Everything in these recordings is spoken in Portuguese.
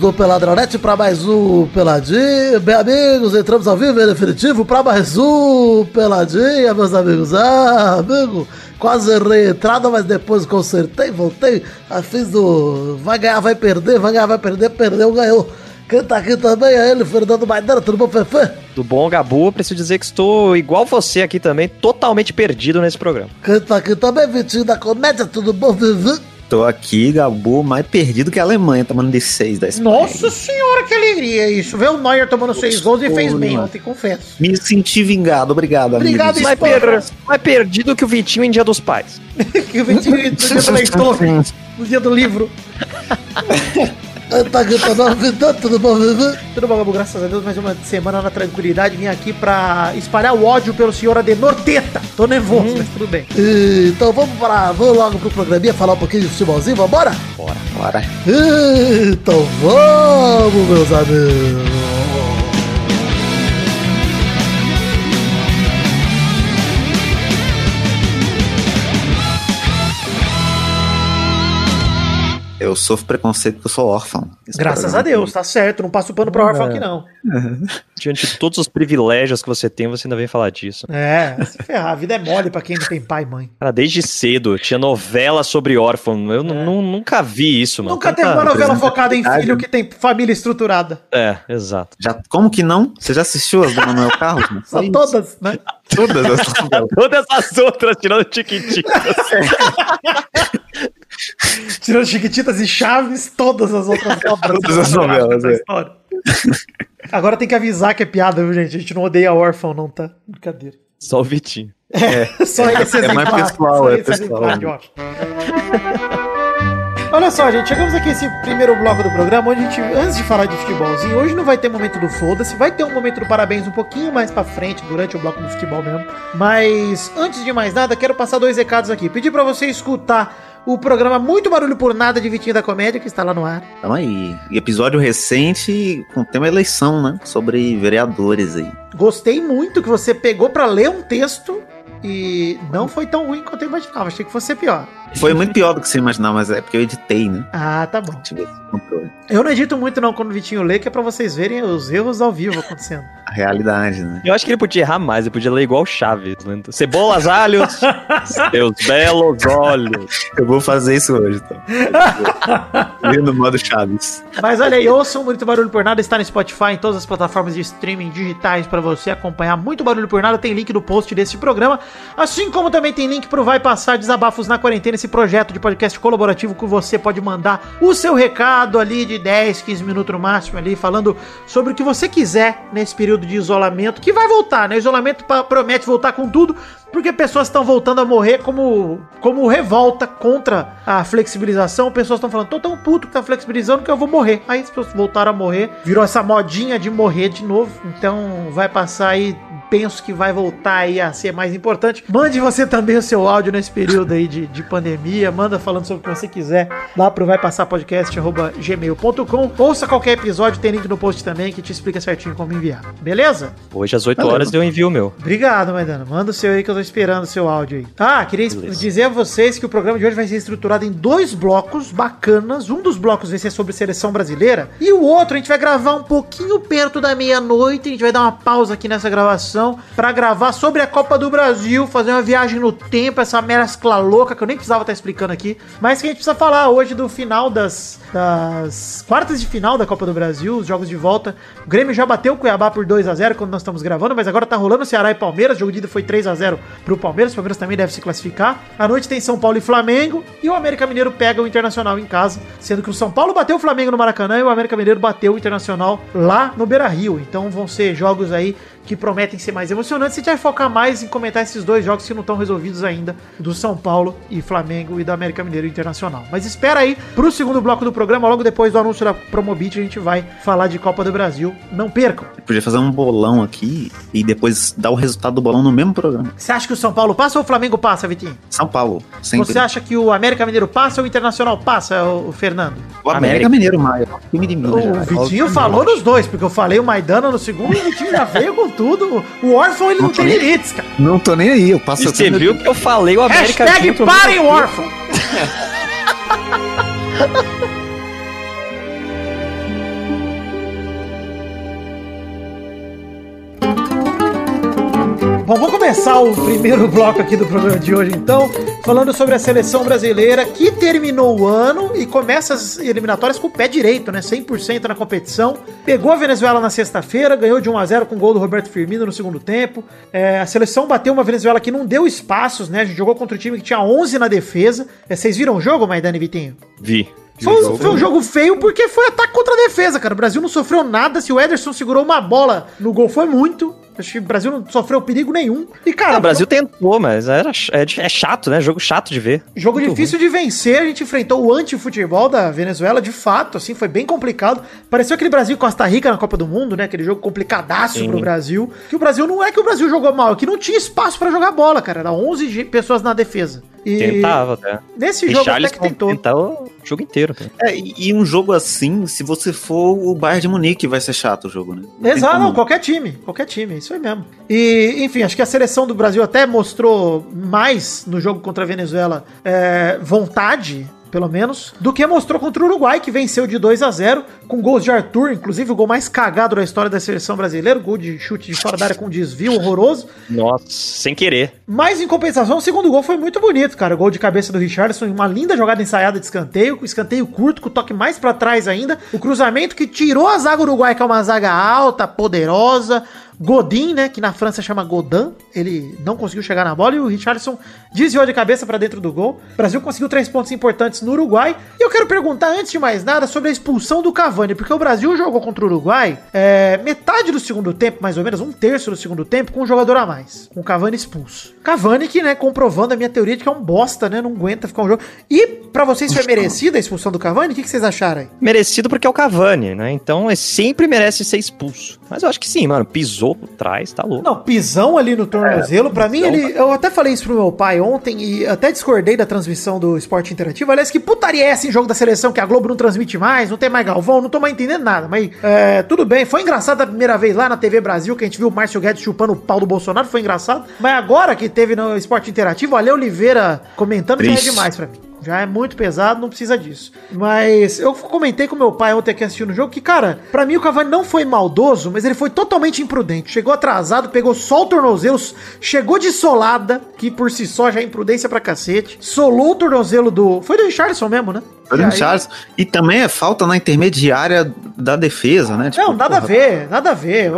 do Peladronete para mais um Peladinha. Bem amigos, entramos ao vivo em definitivo para mais um Peladinha, meus amigos. Ah, amigo, quase errei a entrada, mas depois consertei, voltei. Fiz do vai ganhar, vai perder, vai ganhar, vai perder, perdeu, ganhou. Quem tá aqui também é ele, Fernando Maidana, tudo bom, Fefe? Do bom, Gabu, preciso dizer que estou igual você aqui também, totalmente perdido nesse programa. Quem tá aqui também, Vitinho da Comédia, tudo bom, Vivi? Tô aqui, Gabu, mais perdido que a Alemanha, tomando de 6 da Espanha. Nossa senhora, que alegria isso. Ver o Neuer tomando 6 gols e fez bem ontem, confesso. Me senti vingado, obrigado, Obrigado, amigos. Mais, per- mais perdido que o Vitinho em Dia dos Pais. que o Vitinho no dia do leitor, no dia do livro. Tá aqui também, Vitão, tudo bom, Vivi? Tudo bom, Gabu? Graças a Deus, mais uma semana na tranquilidade. Vim aqui pra espalhar o ódio pelo senhor Adenor Teta. Tô nervoso, mas tudo bem. Então vamos para, vamos logo pro programinha falar um pouquinho de futebolzinho, vambora? Bora. Então vamos, meus amigos. Eu sofro preconceito porque eu sou órfão. Esse Graças programa a Deus, tá certo. Não passo pano pro órfão aqui, não. Diante de todos os privilégios que você tem, você ainda vem falar disso. É, se ferrar. A vida é mole pra quem não tem pai e mãe. Cara, desde cedo tinha novela sobre órfão. Eu nu- nunca vi isso, mano. Nunca Tanta- teve uma novela focada em filho que tem família estruturada. É, exato. Já, como que não? Você já assistiu as do Manuel Carlos? Só todas, né? Todas as novelas. Todas as outras, tirando Tiquititas. Tirando Chiquititas e Chaves, todas as outras obras. Todas as novelas, é. história. Agora tem que avisar que é piada, viu, gente? A gente não odeia órfão, não, tá? Brincadeira. Só o Vitinho. Só esse é mais exemplar. pessoal, só é esse pessoal. Olha só, gente, chegamos aqui nesse primeiro bloco do programa, onde a gente, antes de falar de futebolzinho, hoje não vai ter momento do foda-se, vai ter um momento do parabéns um pouquinho mais pra frente, durante o bloco do futebol mesmo. Mas, antes de mais nada, quero passar dois recados aqui. Pedir pra você escutar o programa Muito Barulho por Nada de Vitinho da Comédia, que está lá no ar. Então aí. E episódio recente com tema eleição, né? Sobre vereadores aí. Gostei muito que você pegou pra ler um texto e não foi tão ruim quanto eu imaginava. Achei que fosse ser pior. Foi muito pior do que você imaginava, mas é porque eu editei, né? Ah, tá bom. Eu não edito muito não quando o Vitinho lê, que é pra vocês verem os erros ao vivo acontecendo. A realidade, né? Eu acho que ele podia errar mais, ele podia ler igual o Chaves. Né? Cebolas, alhos, seus belos olhos. Eu vou fazer isso hoje? Vendo no modo Chaves. Mas olha aí, ouçam Muito Barulho por Nada, está no Spotify, em todas as plataformas de streaming digitais pra você acompanhar Muito Barulho por Nada. Tem link no post desse programa, assim como também tem link pro Vai Passar Desabafos na Quarentena, esse projeto de podcast colaborativo que você pode mandar o seu recado ali de 10, 15 minutos no máximo ali, falando sobre o que você quiser nesse período de isolamento, que vai voltar, né? Isolamento promete voltar com tudo, porque pessoas estão voltando a morrer como, como revolta contra a flexibilização. Pessoas estão falando, tô tão puto que tá flexibilizando que eu vou morrer. Aí as pessoas voltaram a morrer. Virou essa modinha de morrer de novo. Então vai passar aí. Penso que vai voltar aí a ser mais importante. Mande você também o seu áudio nesse período aí de, de pandemia. Manda falando sobre o que você quiser lá pro vai passar podcast gmail.com. Ouça qualquer episódio, tem link no post também que te explica certinho como enviar. Beleza? Hoje às 8 Valeu. horas eu envio o meu. Obrigado, Maidana. Manda o seu aí que eu tô esperando o seu áudio aí. Ah, queria Beleza. dizer a vocês que o programa de hoje vai ser estruturado em dois blocos bacanas. Um dos blocos vai ser sobre seleção brasileira e o outro a gente vai gravar um pouquinho perto da meia-noite. A gente vai dar uma pausa aqui nessa gravação pra gravar sobre a Copa do Brasil, fazer uma viagem no tempo, essa mescla louca que eu nem precisava estar explicando aqui, mas que a gente precisa falar hoje do final das, das quartas de final da Copa do Brasil, os jogos de volta. O Grêmio já bateu o Cuiabá por 2 a 0 quando nós estamos gravando, mas agora tá rolando Ceará e Palmeiras. O jogo de ida foi 3 a 0 pro Palmeiras. O Palmeiras também deve se classificar. À noite tem São Paulo e Flamengo. E o América Mineiro pega o Internacional em casa. Sendo que o São Paulo bateu o Flamengo no Maracanã e o América Mineiro bateu o Internacional lá no Beira Rio. Então vão ser jogos aí que prometem ser mais emocionantes. A gente vai focar mais em comentar esses dois jogos que não estão resolvidos ainda, do São Paulo e Flamengo e do América Mineiro Internacional. Mas espera aí pro segundo bloco do programa, logo depois do anúncio da Promobit, a gente vai falar de Copa do Brasil. Não percam! Podia fazer um bolão aqui e depois dar o resultado do bolão no mesmo programa. Você acha que o São Paulo passa ou o Flamengo passa, Vitinho? São Paulo, sempre. Você acha que o América Mineiro passa ou o Internacional passa, o, Fernando? O América, América. Mineiro, Maio. Time de Minas. O já. Vitinho falou nos dois, porque eu falei o Maidana no segundo e o Vitinho já veio com tudo. O órfão, ele não, Não tem limites, cara. Não tô nem aí, eu passo E você viu que eu falei o América Hashtag junto- parem o órfão. começar o primeiro bloco aqui do programa de hoje, então, falando sobre a seleção brasileira que terminou o ano e começa as eliminatórias com o pé direito, né? 100% na competição. Pegou a Venezuela na sexta-feira, ganhou de 1 a 0 com o gol do Roberto Firmino no segundo tempo. É, a seleção bateu uma Venezuela que não deu espaços, né? A gente jogou contra o time que tinha 11 na defesa. É, vocês viram o jogo, Maidana e Vitinho? Vi. Foi, um- foi um jogo feio porque foi ataque contra a defesa, cara. O Brasil não sofreu nada. Se o Ederson segurou uma bola no gol, foi muito. Acho que o Brasil não sofreu perigo nenhum. E, cara, Ah, o Brasil tentou, mas era, é, é chato, né? Jogo chato de ver. Jogo Muito difícil de vencer, a gente enfrentou o anti-futebol da Venezuela, de fato, assim, foi bem complicado. Pareceu aquele Brasil Costa Rica na Copa do Mundo, né? Aquele jogo complicadaço Sim. pro Brasil. Que o Brasil não é que o Brasil jogou mal, é que não tinha espaço pra jogar bola, cara. Era 11 ge- pessoas na defesa. E Tentava até. nesse E jogo até Charles que tentou. tentou o jogo inteiro. cara. É, e, e um jogo assim, se você for o Bayern de Munique, vai ser chato o jogo, né? Não Exato, não, qualquer time, qualquer time, isso aí mesmo. E, enfim, acho que a seleção do Brasil até mostrou mais no jogo contra a Venezuela é, vontade, pelo menos, do que mostrou contra o Uruguai, que venceu de 2 a 0 com gols de Arthur, inclusive o gol mais cagado da história da seleção brasileira, gol de chute de fora da área com desvio horroroso. Nossa, sem querer. Mas em compensação, o segundo gol foi muito bonito, cara. O gol de cabeça do Richardson, uma linda jogada ensaiada de escanteio, com escanteio curto, com o toque mais pra trás ainda. O cruzamento que tirou a zaga uruguaia, que é uma zaga alta, poderosa. Godin, né, que na França chama Godin, ele não conseguiu chegar na bola e o Richardson desviou de cabeça pra dentro do gol. O Brasil conseguiu três pontos importantes no Uruguai. E eu quero perguntar, antes de mais nada, sobre a expulsão do Cavani, porque o Brasil jogou contra o Uruguai é, metade do segundo tempo, mais ou menos, um terço do segundo tempo, com um jogador a mais, com o Cavani expulso. Cavani que, né, comprovando a minha teoria de que é um bosta, né, não aguenta ficar um jogo. E pra vocês foi merecida a expulsão do Cavani? O que, que vocês acharam aí? Merecido porque é o Cavani, né? Então ele sempre merece ser expulso. Mas eu acho que sim, mano. Pisou por trás, tá louco. Não, pisão ali no tornozelo, pra mim pisão, ele. Eu até falei isso pro meu pai ontem e até discordei da transmissão do esporte interativo. Aliás, que putaria é essa em jogo da seleção que a Globo não transmite mais, não tem mais Galvão, não tô mais entendendo nada. Mas é, tudo bem, foi engraçado a primeira vez lá na TV Brasil que a gente viu o Márcio Guedes chupando o pau do Bolsonaro, foi engraçado. Mas agora que teve no esporte interativo, Ale Oliveira comentando já é Triste. demais pra mim. Já é muito pesado, não precisa disso. Mas eu comentei com meu pai ontem aqui assistindo o jogo que, cara, pra mim o Cavani não foi maldoso, mas ele foi totalmente imprudente. Chegou atrasado, pegou só o tornozelo, chegou de solada, que por si só já é imprudência pra cacete. Solou o tornozelo do. Foi do Richardson mesmo, né? Foi E do Charles. E também é falta na intermediária da defesa, né? Tipo, Não, nada a porra, ver, nada a ver.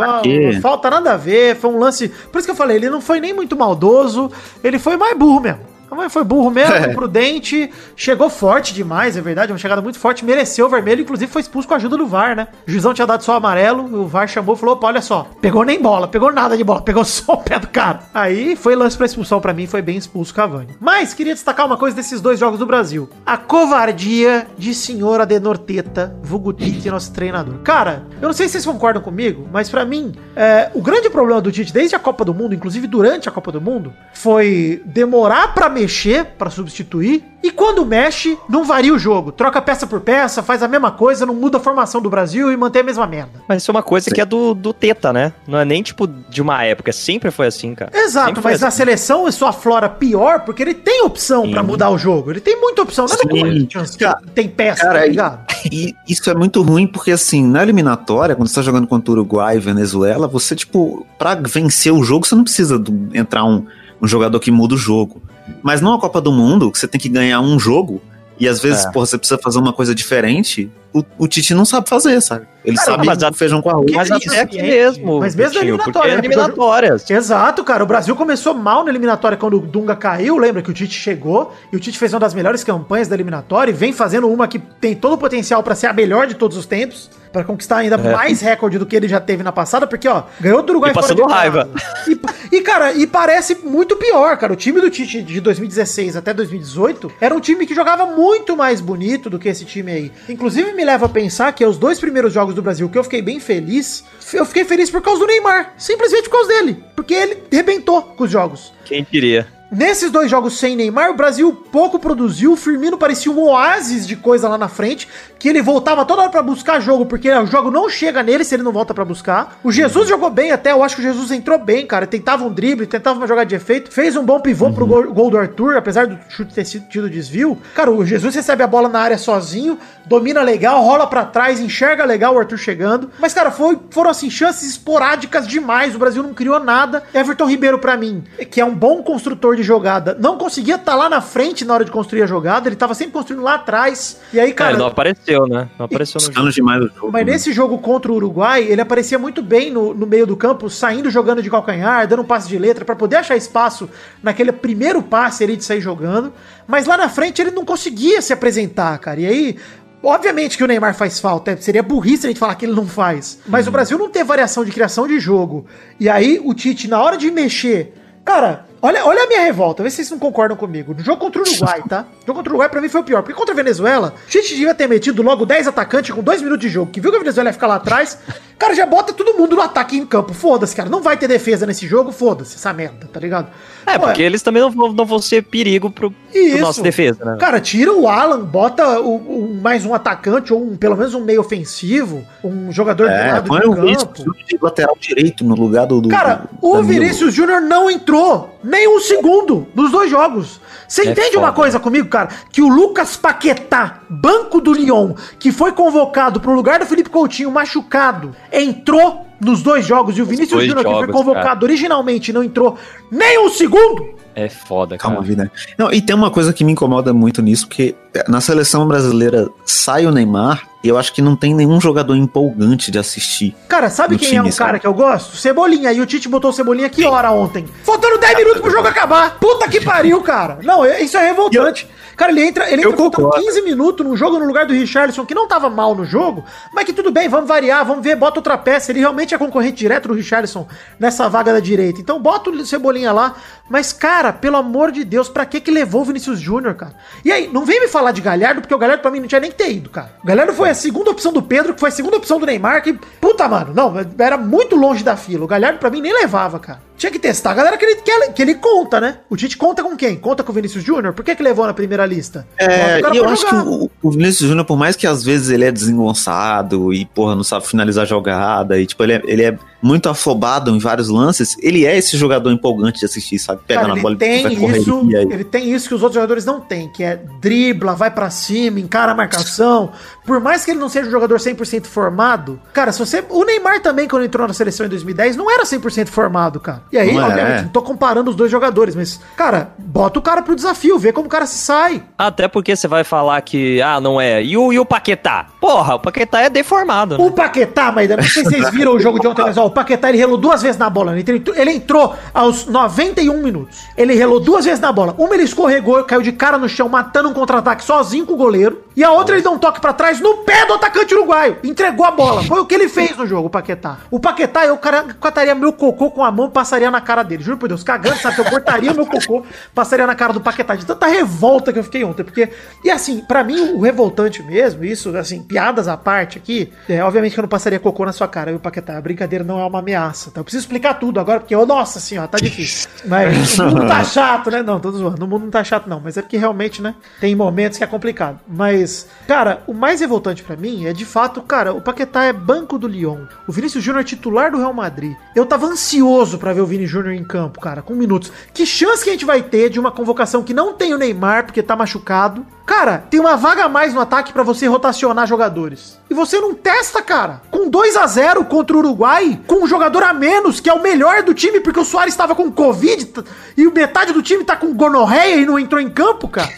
Falta nada a ver. Foi um lance. Por isso que eu falei, ele não foi nem muito maldoso, ele foi mais burro mesmo. Mas Foi burro mesmo, É. prudente, chegou forte demais, é verdade, uma chegada muito forte, mereceu o vermelho, inclusive foi expulso com a ajuda do VAR, né? O juizão tinha dado só amarelo, o VAR chamou e falou: opa, olha só, pegou nem bola, pegou nada de bola, pegou só o pé do cara. Aí foi lance pra expulsão pra mim, foi bem expulso o Cavani. Mas queria destacar uma coisa desses dois jogos do Brasil: a covardia de senhora Denorteta, vulgo Tite, nosso treinador. Cara, eu não sei se vocês concordam comigo, mas pra mim, é, o grande problema do Tite desde a Copa do Mundo, inclusive durante a Copa do Mundo, foi demorar pra mexer, pra substituir, e quando mexe, não varia o jogo. Troca peça por peça, faz a mesma coisa, não muda a formação do Brasil e mantém a mesma merda. Mas isso é uma coisa que é do, do Teta, né? Não é nem tipo de uma época. Sempre foi assim, cara. Exato, Sempre mas assim. seleção é só flora pior porque ele tem opção pra Sim. mudar o jogo. Ele tem muita opção. Não é Sim. Cara, tem peça, cara, tá e- ligado? E isso é muito ruim porque, assim, na eliminatória, quando você tá jogando contra o Uruguai e Venezuela, você, tipo, pra vencer o jogo, você não precisa do- entrar um, um jogador que muda o jogo. Mas numa Copa do Mundo, que você tem que ganhar um jogo, e às vezes, É. porra, você precisa fazer uma coisa diferente, o, o Tite não sabe fazer, sabe? Ele Cara, sabe mas a- o feijão com arroz. Mas é aqui mesmo. Mas mesmo na eliminatória, é né? Porque eliminatórias. Exato, cara. O Brasil começou mal na eliminatória quando o Dunga caiu. Lembra que o Tite chegou e o Tite fez uma das melhores campanhas da eliminatória e vem fazendo uma que tem todo o potencial pra ser a melhor de todos os tempos. Pra conquistar ainda É. mais recorde do que ele já teve na passada, porque, ó, ganhou do Uruguai E passando fora de raiva. E, e, cara, e parece muito pior, cara. O time do Tite de 2016 até 2018 era um time que jogava muito mais bonito do que esse time aí. Inclusive, me leva a pensar que os dois primeiros jogos do Brasil que eu fiquei bem feliz, eu fiquei feliz por causa do Neymar. Simplesmente por causa dele. Porque ele rebentou com os jogos. Quem diria? Nesses dois jogos sem Neymar, o Brasil pouco produziu. O Firmino parecia um oásis de coisa lá na frente, que ele voltava toda hora pra buscar jogo, porque o jogo não chega nele se ele não volta pra buscar. O Jesus jogou bem até, eu acho que o Jesus entrou bem, cara. Tentava um drible, tentava uma jogada de efeito, fez um bom pivô pro gol, gol do Arthur, apesar do chute ter sido tido desvio. Cara, o Jesus recebe a bola na área sozinho, domina legal, rola pra trás, enxerga legal o Arthur chegando. Mas, cara, foi, foram assim, chances esporádicas demais. O Brasil não criou nada. Everton Ribeiro, pra mim, que é um bom construtor de jogada, não conseguia estar lá na frente na hora de construir a jogada. Ele tava sempre construindo lá atrás. E aí, Cara, cara. não apareceu, né? Não apareceu no jogo. Demais o jogo. Mas né? nesse jogo contra o Uruguai, ele aparecia muito bem no, no meio do campo, saindo jogando de calcanhar, dando um passe de letra pra poder achar espaço naquele primeiro passe ali de sair jogando. Mas lá na frente ele não conseguia se apresentar, cara. E aí, obviamente que o Neymar faz falta, é, seria burrice a gente falar que ele não faz. Mas o Brasil não tem variação de criação de jogo. E aí o Tite, na hora de mexer, cara. Olha, olha a minha revolta, vê se vocês não concordam comigo. No jogo contra o Uruguai, tá? O jogo contra o Uruguai pra mim foi o pior. Porque contra a Venezuela, o Tite devia ter metido logo 10 atacantes com 2 minutos de jogo. Que viu que a Venezuela ia ficar lá atrás. Cara, já bota todo mundo no ataque em campo. Foda-se, cara. Não vai ter defesa nesse jogo, foda-se essa merda, tá ligado? É, Pô, porque eles também não vão, não vão ser perigo pro, pro nossa defesa, né? Cara, tira o Alan, bota o, o- mais um atacante, ou um, pelo menos um meio ofensivo, um jogador do É, lado põe do o Vinícius campo. de lateral direito no lugar do. do Cara, do o. Vinícius Júnior não entrou nem um segundo nos dois jogos. Você É entende foda. uma coisa comigo, cara? Que o Lucas Paquetá, banco do Lyon, que foi convocado pro lugar do Felipe Coutinho machucado, entrou nos dois jogos e o Vinícius Júnior, que foi convocado originalmente, e não entrou nem um segundo. É foda, cara. Calma, vida. Não, e tem uma coisa que me incomoda muito nisso, que na seleção brasileira sai o Neymar e eu acho que não tem nenhum jogador empolgante de assistir. Cara, sabe quem time, é um sabe? cara que eu gosto? Cebolinha. E o Tite botou Cebolinha que hora ontem? Faltando 10 minutos pro jogo acabar. Puta que pariu, cara. Não, é- isso é revoltante. Cara, ele entra, ele entra faltando concordo. 15 minutos num jogo no lugar do Richarlison, que não tava mal no jogo, mas que tudo bem, vamos variar, vamos ver, bota outra peça. Ele realmente é concorrente direto do Richarlison nessa vaga da direita. Então bota o Cebolinha lá. Mas, cara, pelo amor de Deus, pra que que levou o Vinícius Júnior, cara? E aí, não vem me falar de Galhardo, porque o Galhardo pra mim não tinha nem que ter ido, cara. O Galhardo foi a segunda opção do Pedro, que foi a segunda opção do Neymar, que, puta, mano, não, era muito longe da fila. O Galhardo pra mim nem levava, cara. Tinha que testar a galera que ele, que ele, que ele conta, né? O Tite conta com quem? Conta com o Vinícius Júnior? Por que que levou na primeira lista? É, e eu acho que jogar. o, o Vinícius Júnior, por mais que às vezes ele é desengonçado e, porra, não sabe finalizar a jogada, e tipo, ele é, ele é muito afobado em vários lances, ele é esse jogador empolgante de assistir, sabe? Pega Cara, na bola tem vai correr isso, e aí- ele tem isso que os outros jogadores não têm, que é dribla, vai pra cima, encara a marcação. Por mais que ele não seja um jogador 100% formado, cara, se você, o Neymar também quando entrou na seleção em 2010 não era 100% formado, cara. E aí, Não é, obviamente, é. não tô comparando os dois jogadores, mas cara, bota o cara pro desafio, vê como o cara se sai. Até porque você vai falar que, ah, não é. E o, e o Paquetá? Porra, o Paquetá é deformado, né? O Paquetá, mas não sei se vocês viram o jogo de ontem, mas ó, o Paquetá ele relou duas vezes na bola. Ele entrou, ele entrou aos 91 minutos. Ele relou duas vezes na bola. Uma ele escorregou, caiu de cara no chão, matando um contra-ataque sozinho com o goleiro. E a outra ele deu um toque pra trás no pé do atacante uruguaio. Entregou a bola. Foi o que ele fez no jogo, o Paquetá. O Paquetá, eu cara, cataria meu cocô com a mão e passaria na cara dele. Juro por Deus, cagando, sabe? Eu cortaria meu cocô, passaria na cara do Paquetá. De tanta revolta que eu fiquei ontem. Porque, e assim, pra mim, o revoltante mesmo, isso, assim, piadas à parte aqui, é, obviamente que eu não passaria cocô na sua cara, viu, Paquetá? A brincadeira não é uma ameaça, tá? Eu preciso explicar tudo agora, porque, oh, nossa senhora, tá difícil. Mas o mundo tá chato, né? Não, tô zoando. O mundo não tá chato, não. Mas é porque realmente, né? Tem momentos que é complicado. Mas, cara, o mais revoltante pra mim é de fato, cara, o Paquetá é banco do Lyon. O Vinícius Júnior é titular do Real Madrid. Eu tava ansioso pra ver o Vini Júnior em campo, cara, com minutos. Que chance que a gente vai ter de uma convocação que não tem o Neymar, porque tá machucado? Cara, tem uma vaga a mais no ataque pra você rotacionar jogadores. E você não testa, cara. Com 2 a 0 contra o Uruguai, com um jogador a menos, que é o melhor do time, porque o Soares estava com Covid e metade do time tá com gonorreia e não entrou em campo, cara.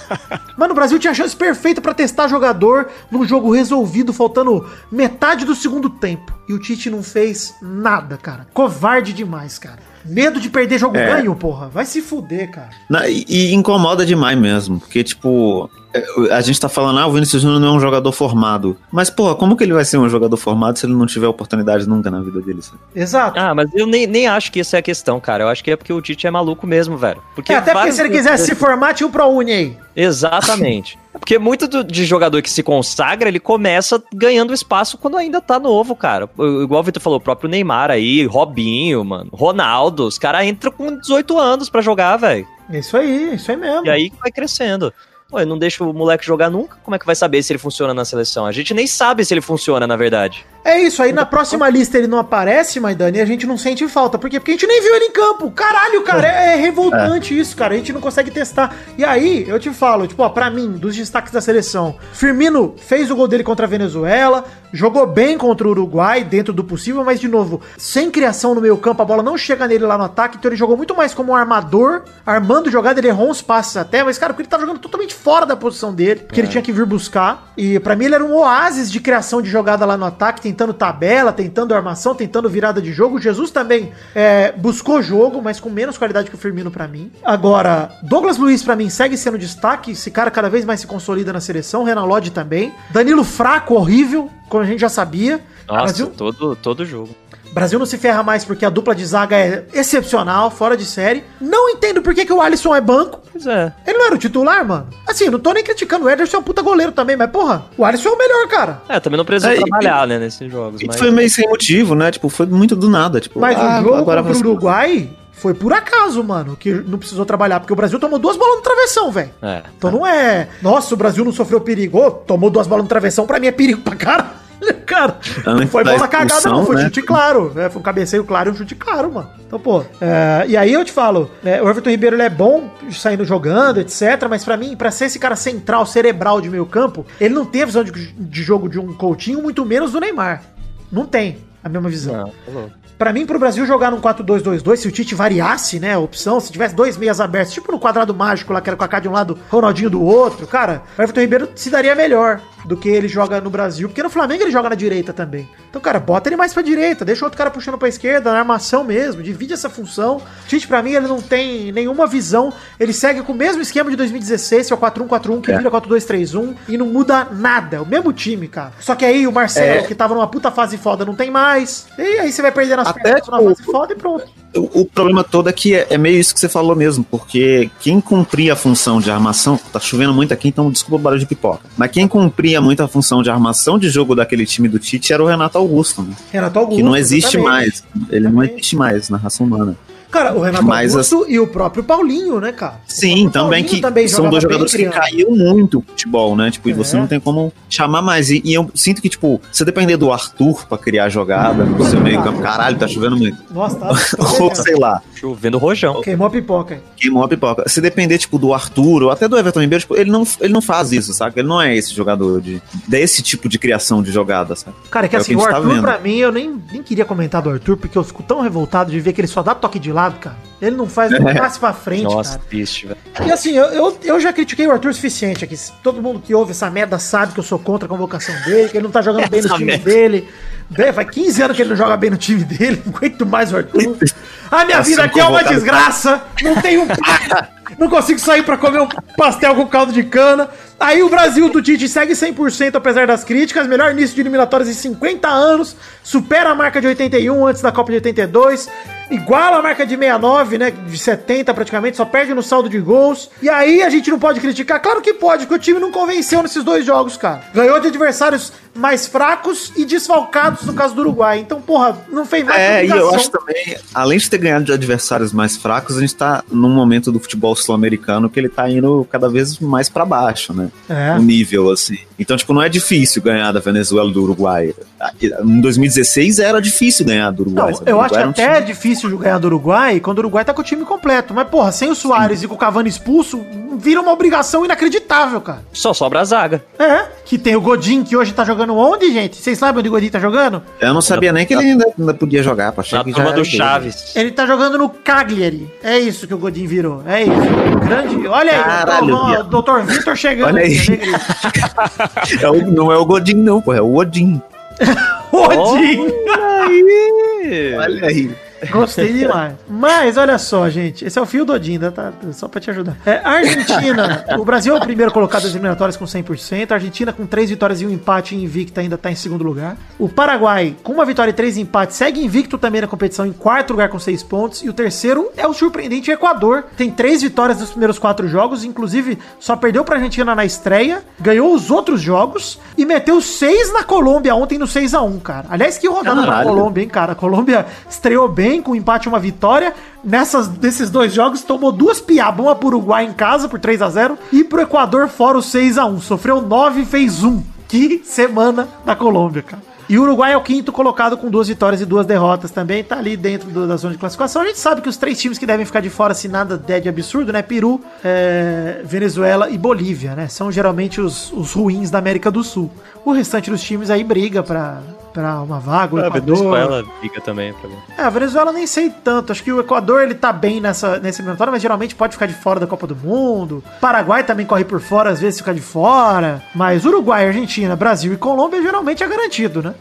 Mano, o Brasil tinha a chance perfeita pra testar jogador num jogo resolvido, faltando metade do segundo tempo. E o Tite não fez nada, cara. Covarde demais, cara. Medo de perder jogo É. ganho, porra. Vai se fuder, cara. Na- e, e incomoda demais mesmo, porque, tipo, a gente tá falando, ah, o Vinícius Júnior não é um jogador formado. Mas, porra, como que ele vai ser um jogador formado se ele não tiver oportunidade nunca na vida dele? sabe? Exato. Ah, mas eu nem, nem acho que isso é a questão, cara. Eu acho que é porque o Tite é maluco mesmo, velho. Porque É, até porque se ele quisesse se formar, tinha o ProUni aí. Exatamente. É Porque muito do- de jogador que se consagra, ele começa ganhando espaço quando ainda tá novo, cara. O- Igual o Vitor falou, o próprio Neymar aí, Robinho, mano, Ronaldo, os caras entram com 18 anos pra jogar, velho. É isso aí, é isso aí mesmo. E aí vai crescendo. Ué, não deixa o moleque jogar nunca, como é que vai saber se ele funciona na seleção? A gente nem sabe se ele funciona, na verdade. É isso, aí na próxima lista ele não aparece, Maidana, e a gente não sente falta. Por quê? Porque a gente nem viu ele em campo. Caralho, cara, é, é revoltante isso, cara. A gente não consegue testar. E aí, eu te falo, tipo, ó, pra mim, dos destaques da seleção, Firmino fez o gol dele contra a Venezuela, jogou bem contra o Uruguai, dentro do possível, mas, de novo, sem criação no meio campo, a bola não chega nele lá no ataque, então ele jogou muito mais como um armador, armando jogada, ele errou uns passes até, mas, cara, porque ele tá jogando totalmente fora da posição dele, que ele tinha que vir buscar. E pra mim ele era um oásis de criação de jogada lá no ataque, tentando tabela, tentando armação, tentando virada de jogo. O Jesus também é, buscou jogo, mas com menos qualidade que o Firmino pra mim. Agora, Douglas Luiz pra mim segue sendo destaque, esse cara cada vez mais se consolida na seleção, Renan Lodge também. Danilo fraco, horrível, como a gente já sabia. Nossa, Brasil, todo, todo jogo. Brasil não se ferra mais porque a dupla de zaga é excepcional, fora de série. Não entendo por que, que o Alisson é banco. Pois é. Ele não era o titular, mano? Assim, não tô nem criticando. O Ederson é um puta goleiro também, mas porra, o Alisson é o melhor, cara. É, também não precisa É, e- trabalhar, né, nesses jogos. E mas- foi meio sem motivo, né? Tipo, foi muito do nada. Tipo, Mas ah, o jogo agora contra o você- Uruguai foi por acaso, mano, que não precisou trabalhar, porque o Brasil tomou duas bolas no travessão, velho. É. Então não é, nossa, o Brasil não sofreu perigo, Ô, tomou duas bolas no travessão, pra mim é perigo pra caralho, cara. Não Antes foi bola cagada, não, foi né? chute claro, né? Foi um cabeceio claro e um chute claro, mano. Então, pô, é, e aí eu te falo, né, o Everton Ribeiro ele é bom saindo jogando, etc, mas pra mim, pra ser esse cara central, cerebral de meio campo, ele não tem a visão de, de jogo de um Coutinho, muito menos do Neymar. Não tem a mesma visão. Não, tá Pra mim, pro Brasil jogar num 4-2-2-2, se o Tite variasse, né, a opção, se tivesse dois meias abertos, tipo no quadrado mágico lá, que era com a K de um lado, Ronaldinho do outro, cara, o Everton Ribeiro se daria melhor do que ele joga no Brasil, porque no Flamengo ele joga na direita também. Então, cara, bota ele mais pra direita, deixa o outro cara puxando pra esquerda, na armação mesmo, divide essa função. O Tite, pra mim, ele não tem nenhuma visão, ele segue com o mesmo esquema de 2016, que é o 4-1-4-1, que É. vira 4-2-3-1, e não muda nada, é o mesmo time, cara. Só que aí o Marcelo, É. que tava numa puta fase foda, não tem mais, e aí você vai perdendo as Até, pernas na tipo, fase foda e pronto. O, o problema todo é que é, é meio isso que você falou mesmo, porque quem cumpria a função de armação, tá chovendo muito aqui, então desculpa o barulho de pipoca, mas quem cumpria muito a função de armação de jogo daquele time do Tite era o Renato Augusto, né? Renato Augusto. que não existe exatamente. mais, ele não Exatamente. existe mais na raça humana. Cara, o Renato Mas Augusto e o próprio Paulinho, né, cara? O Sim, também Paulinho que são jogava dois jogadores que caíram muito o futebol, né? Tipo, e você É. não tem como chamar mais. E, e eu sinto que, tipo, se depender do Arthur pra criar jogada no seu meio campo, caralho, tá chovendo muito. Nossa, tá. Ou sei lá, Chovendo rojão. Queimou a pipoca. queimou a pipoca. Se depender, tipo, do Arthur ou até do Everton Ribeiro, tipo, ele não, ele não faz isso, sabe? Ele não é esse jogador de. desse tipo de criação de jogada, sabe? Cara, é que É o assim, que a o tá Arthur, vendo. pra mim, eu nem, nem queria comentar do Arthur, porque eu fico tão revoltado de ver que ele só dá toque de lado, cara. Ele não faz um passe pra frente, Nossa, cara. triste, velho. E assim, eu, eu, eu já critiquei o Arthur o suficiente aqui. Todo mundo que ouve essa merda sabe que eu sou contra a convocação dele, que ele não tá jogando bem no time dele. Bem, faz 15 anos que ele não joga bem no time dele, não aguento mais o Arthur. A minha Tá vida aqui é uma desgraça, não tenho. Não consigo sair pra comer um pastel com caldo de cana. Aí o Brasil do Tite segue 100% apesar das críticas. Melhor início de eliminatórias em 50 anos. Supera a marca de 81 antes da Copa de 82. Iguala a marca de 69, né? De 70 praticamente. Só perde no saldo de gols. E aí a gente não pode criticar. Claro que pode, porque o time não convenceu nesses dois jogos, cara. Ganhou de adversários mais fracos e desfalcados no caso do Uruguai. Então, porra, não fez mais É, e eu acho também, além de ter ganhado de adversários mais fracos, a gente tá num momento do futebol sul-americano que ele tá indo cada vez mais pra baixo, né? É. O nível, assim. Então, tipo, não é difícil ganhar da Venezuela e do Uruguai. Em 2016 era difícil ganhar do Uruguai. Não, eu acho Uruguai era um até time- difícil ganhar do Uruguai quando o Uruguai tá com o time completo. Mas, porra, sem o Soares e com o Cavani expulso, vira uma obrigação inacreditável, cara. Só sobra a zaga. É, que tem o Godin, que hoje tá jogando onde, gente? Vocês sabem onde o Godin tá jogando? Eu não sabia nem que ele ainda, ainda podia jogar, pô. Achei Na que já turma do dele. Chaves. Ele tá jogando no Cagliari. É isso que o Godin virou. É isso. Grande. Olha aí, Caralho, ó, viado. doutor Vitor chegando. Olha aí. aqui, né, É o- não é o Godin, não, pô. É o Odin. Godin. Aí. Olha aí. Gostei demais. Mas olha só, gente. Esse é o fio do Odin, né? Tá, só pra te ajudar. É, Argentina. o Brasil é o primeiro colocado das eliminatórias com 100%. A Argentina, com três vitórias e um empate invicta, ainda tá em segundo lugar. O Paraguai, com uma vitória e três empates, segue invicto também na competição, em quarto lugar com seis pontos. E o terceiro é o surpreendente Equador. Tem três vitórias nos primeiros quatro jogos. Inclusive, só perdeu pra Argentina na estreia. Ganhou os outros jogos. E meteu seis na Colômbia ontem no 6 a 1 cara. Aliás, que rodada pra Caralho. Colômbia, hein, cara? A Colômbia estreou bem bem, com um empate e uma vitória. Nessas, nesses dois jogos, tomou duas piabas, uma pro Uruguai em casa por 3 a 0 e pro Equador fora o 6 a 1 Sofreu 9 e fez 1. Que semana da Colômbia, cara. E o Uruguai é o quinto colocado com duas vitórias e duas derrotas também. Tá ali dentro do- da zona de classificação. A gente sabe que os três times que devem ficar de fora, se nada der de absurdo, né? Peru, é, Venezuela e Bolívia, né? São geralmente os, os ruins da América do Sul. O restante dos times aí briga pra, pra uma vaga. O A Equador. Venezuela fica também pra mim. É, a Venezuela nem sei tanto. Acho que o Equador ele tá bem nessa, nessa eliminatória, mas geralmente pode ficar de fora da Copa do Mundo. Paraguai também corre por fora, às vezes fica de fora. Mas Uruguai, Argentina, Brasil e Colômbia geralmente é garantido, né?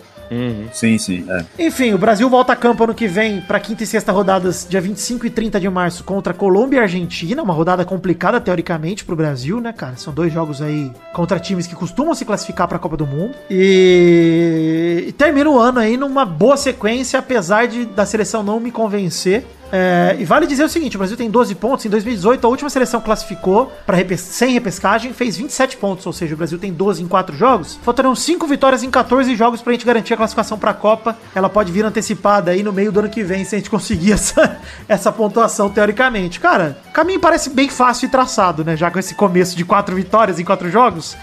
Sim, sim. É. Enfim, o Brasil volta a campo ano que vem para quinta e sexta rodadas, dia 25 e 30 de março, contra Colômbia e Argentina. Uma rodada complicada, teoricamente, pro Brasil, né, cara? São dois jogos aí contra times que costumam se classificar pra Copa do Mundo. E, e termina o ano aí numa boa sequência, apesar de da seleção não me convencer. É, e vale dizer o seguinte: o Brasil tem 12 pontos. Em 2018, a última seleção classificou para sem repescagem, fez 27 pontos. Ou seja, o Brasil tem 12 em 4 jogos. Faltarão 5 vitórias em 14 jogos pra gente garantir a classificação pra Copa. Ela pode vir antecipada aí no meio do ano que vem, se a gente conseguir essa, essa pontuação, teoricamente. Cara, caminho parece bem fácil e traçado, né? Já com esse começo de 4 vitórias em 4 jogos.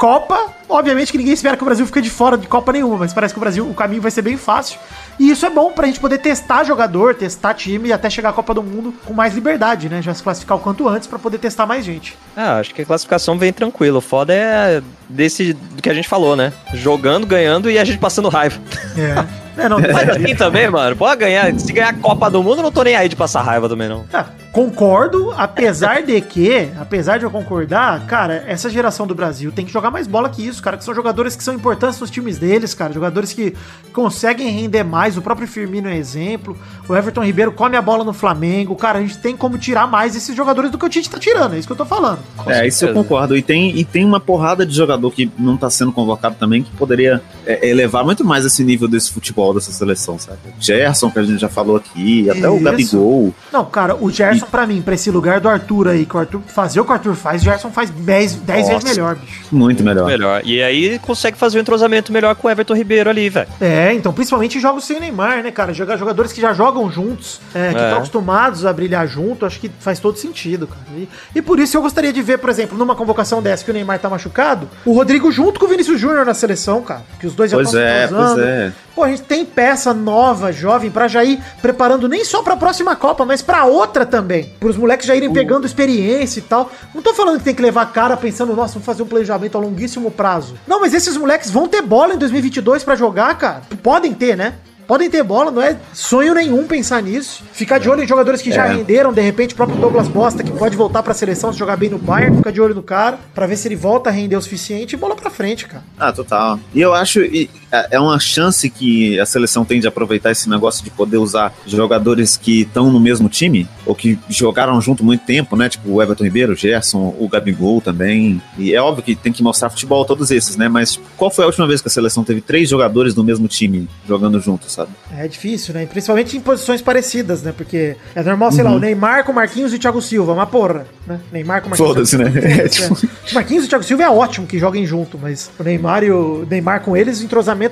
Copa, obviamente que ninguém espera que o Brasil fique de fora de Copa nenhuma, mas parece que o Brasil, o caminho vai ser bem fácil. E isso é bom pra gente poder testar jogador, testar time e até chegar à Copa do Mundo com mais liberdade, né? Já se classificar o quanto antes pra poder testar mais gente. Ah, acho que a classificação vem tranquilo. O foda é desse do que a gente falou, né? Jogando, ganhando e a gente passando raiva. É. é não, Mas assim também, mano. Pode ganhar. Se ganhar a Copa do Mundo, não tô nem aí de passar raiva também, não. Ah, concordo, apesar de que, apesar de eu concordar, cara, essa geração do Brasil tem que jogar mais bola que isso, cara, que são jogadores que são importantes nos times deles, cara, jogadores que conseguem render mais, o próprio Firmino é exemplo, o Everton Ribeiro come a bola no Flamengo, cara, a gente tem como tirar mais esses jogadores do que o Tite tá tirando, é isso que eu tô falando. É, isso eu concordo. E tem, e tem uma porrada de jogador que não tá sendo convocado também que poderia é, elevar muito mais esse nível desse futebol dessa seleção, sabe? Gerson, que a gente já falou aqui, até o Isso. Gabigol. Não, cara, o Gerson, pra mim, pra esse lugar do Arthur aí, que o Arthur fazer o que o Arthur faz, o Gerson faz 10, 10 vezes melhor, bicho. Muito melhor. Melhor. E aí consegue fazer um entrosamento melhor com o Everton Ribeiro ali, velho. É, então, principalmente em jogos sem o Neymar, né, cara? Jogar jogadores que já jogam juntos, é, que É. estão acostumados a brilhar junto, acho que faz todo sentido, cara. E, e por isso eu gostaria de ver, por exemplo, numa convocação dessa que o Neymar tá machucado, o Rodrigo junto com o Vinícius Júnior na seleção, cara. Que os dois já Pois estão é, pois é. Pô, a gente tem peça nova, jovem, pra já ir preparando nem só pra próxima Copa, mas pra outra também. Pros moleques já irem pegando experiência e tal. Não tô falando que tem que levar a cara pensando, nossa, vamos fazer um planejamento a longuíssimo prazo. Não, mas esses moleques vão ter bola em 2022 pra jogar, cara. Podem ter, né? Podem ter bola, não é sonho nenhum pensar nisso. Ficar de olho em jogadores que já É. renderam, de repente o próprio Douglas Bosta, que pode voltar pra seleção se jogar bem no Bayern, ficar de olho no cara, pra ver se ele volta a render o suficiente e bola pra frente, cara. Ah, total. E eu acho e, é é uma chance que a seleção tem de aproveitar esse negócio de poder usar jogadores que estão no mesmo time, ou que jogaram junto muito tempo, né? Tipo o Everton Ribeiro, o Gerson, o Gabigol também. E é óbvio que tem que mostrar futebol todos esses, né? Mas qual foi a última vez que a seleção teve três jogadores do mesmo time jogando juntos, sabe? É difícil, né? Principalmente em posições parecidas, né? Porque é normal, sei lá, o Neymar com Marquinhos e Thiago Silva, uma porra, né? Neymar com Marquinhos. Foda-se, né? É, tipo-. Marquinhos e Thiago Silva é ótimo que joguem junto, mas o Neymar e o Neymar com eles, o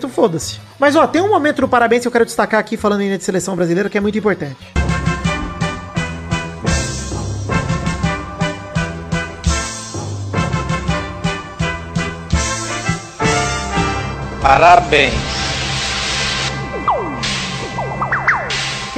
foda-se. Mas ó, tem um momento do parabéns que eu quero destacar aqui, falando ainda de seleção brasileira, que é muito importante. Parabéns.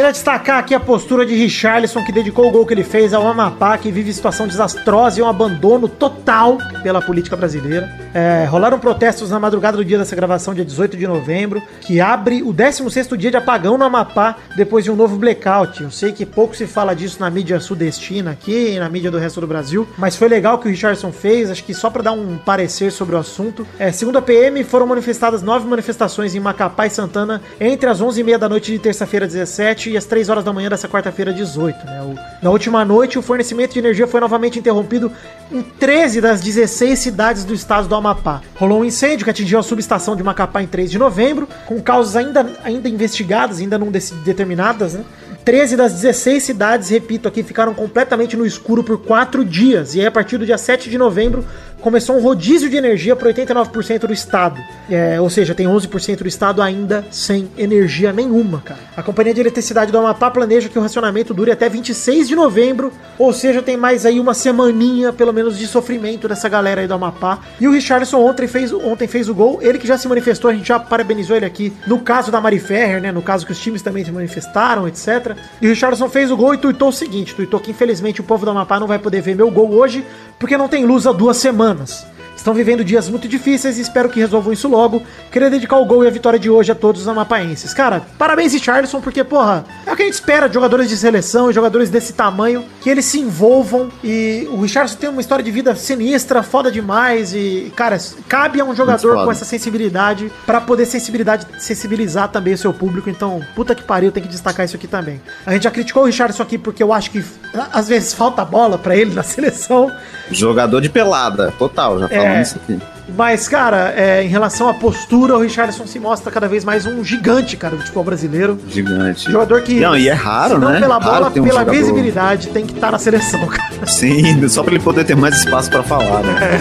Queria destacar aqui a postura de Richarlison, que dedicou o gol que ele fez ao Amapá, que vive situação desastrosa e um abandono total pela política brasileira. É, rolaram protestos na madrugada do dia dessa gravação, dia 18 de novembro, que abre o 16º dia de apagão no Amapá, depois de um novo blackout. Eu sei que pouco se fala disso na mídia sudestina aqui, na mídia do resto do Brasil, mas foi legal o que o Richardson fez, acho que só para dar um parecer sobre o assunto. É, segundo a PM, foram manifestadas nove manifestações em Macapá e Santana entre as 11h30 da noite de terça-feira 17 e as 3 horas da manhã dessa quarta-feira 18. Né? O- na última noite, o fornecimento de energia foi novamente interrompido em 13 das 16 cidades do estado do Amapá. Rolou um incêndio que atingiu a subestação de Macapá em 3 de novembro, com causas ainda, ainda investigadas, ainda não determinadas, né? 13 das 16 cidades, repito aqui, ficaram completamente no escuro por 4 dias. E aí, a partir do dia 7 de novembro, começou um rodízio de energia para 89% do estado. É, ou seja, tem 11% do estado ainda sem energia nenhuma, cara. A Companhia de Eletricidade do Amapá planeja que o racionamento dure até 26 de novembro, ou seja, tem mais aí uma semaninha, pelo menos, de sofrimento dessa galera aí do Amapá. E o Richardson ontem fez, ontem fez o gol, ele que já se manifestou, a gente já parabenizou ele aqui no caso da Mari Ferrer, né? No caso que os times também se manifestaram, etc. E o Richardson fez o gol e tuitou o seguinte: tuitou que infelizmente o povo do Amapá não vai poder ver meu gol hoje, porque não tem luz há duas semanas semanas. Estão vivendo dias muito difíceis e espero que resolvam isso logo. Queria dedicar o gol e a vitória de hoje a todos os amapaenses. Cara, parabéns, Charleston, porque, porra, é o que a gente espera de jogadores de seleção e jogadores desse tamanho, que eles se envolvam. E o Richardson tem uma história de vida sinistra, foda demais. E, cara, cabe a um jogador com essa sensibilidade para poder sensibilidade, sensibilizar também o seu público. Então, puta que pariu, tem que destacar isso aqui também. A gente já criticou o Richardson aqui porque eu acho que às vezes falta bola para ele na seleção. Jogador de pelada, total, já falamos é, isso aqui. Mas, cara, é, em relação à postura, o Richardson se mostra cada vez mais um gigante, cara, do futebol brasileiro. Gigante. Jogador que. Não, e é raro, se não né? pela bola, um pela jogador... visibilidade, tem que estar tá na seleção, cara. Sim, só pra ele poder ter mais espaço para falar, né? É.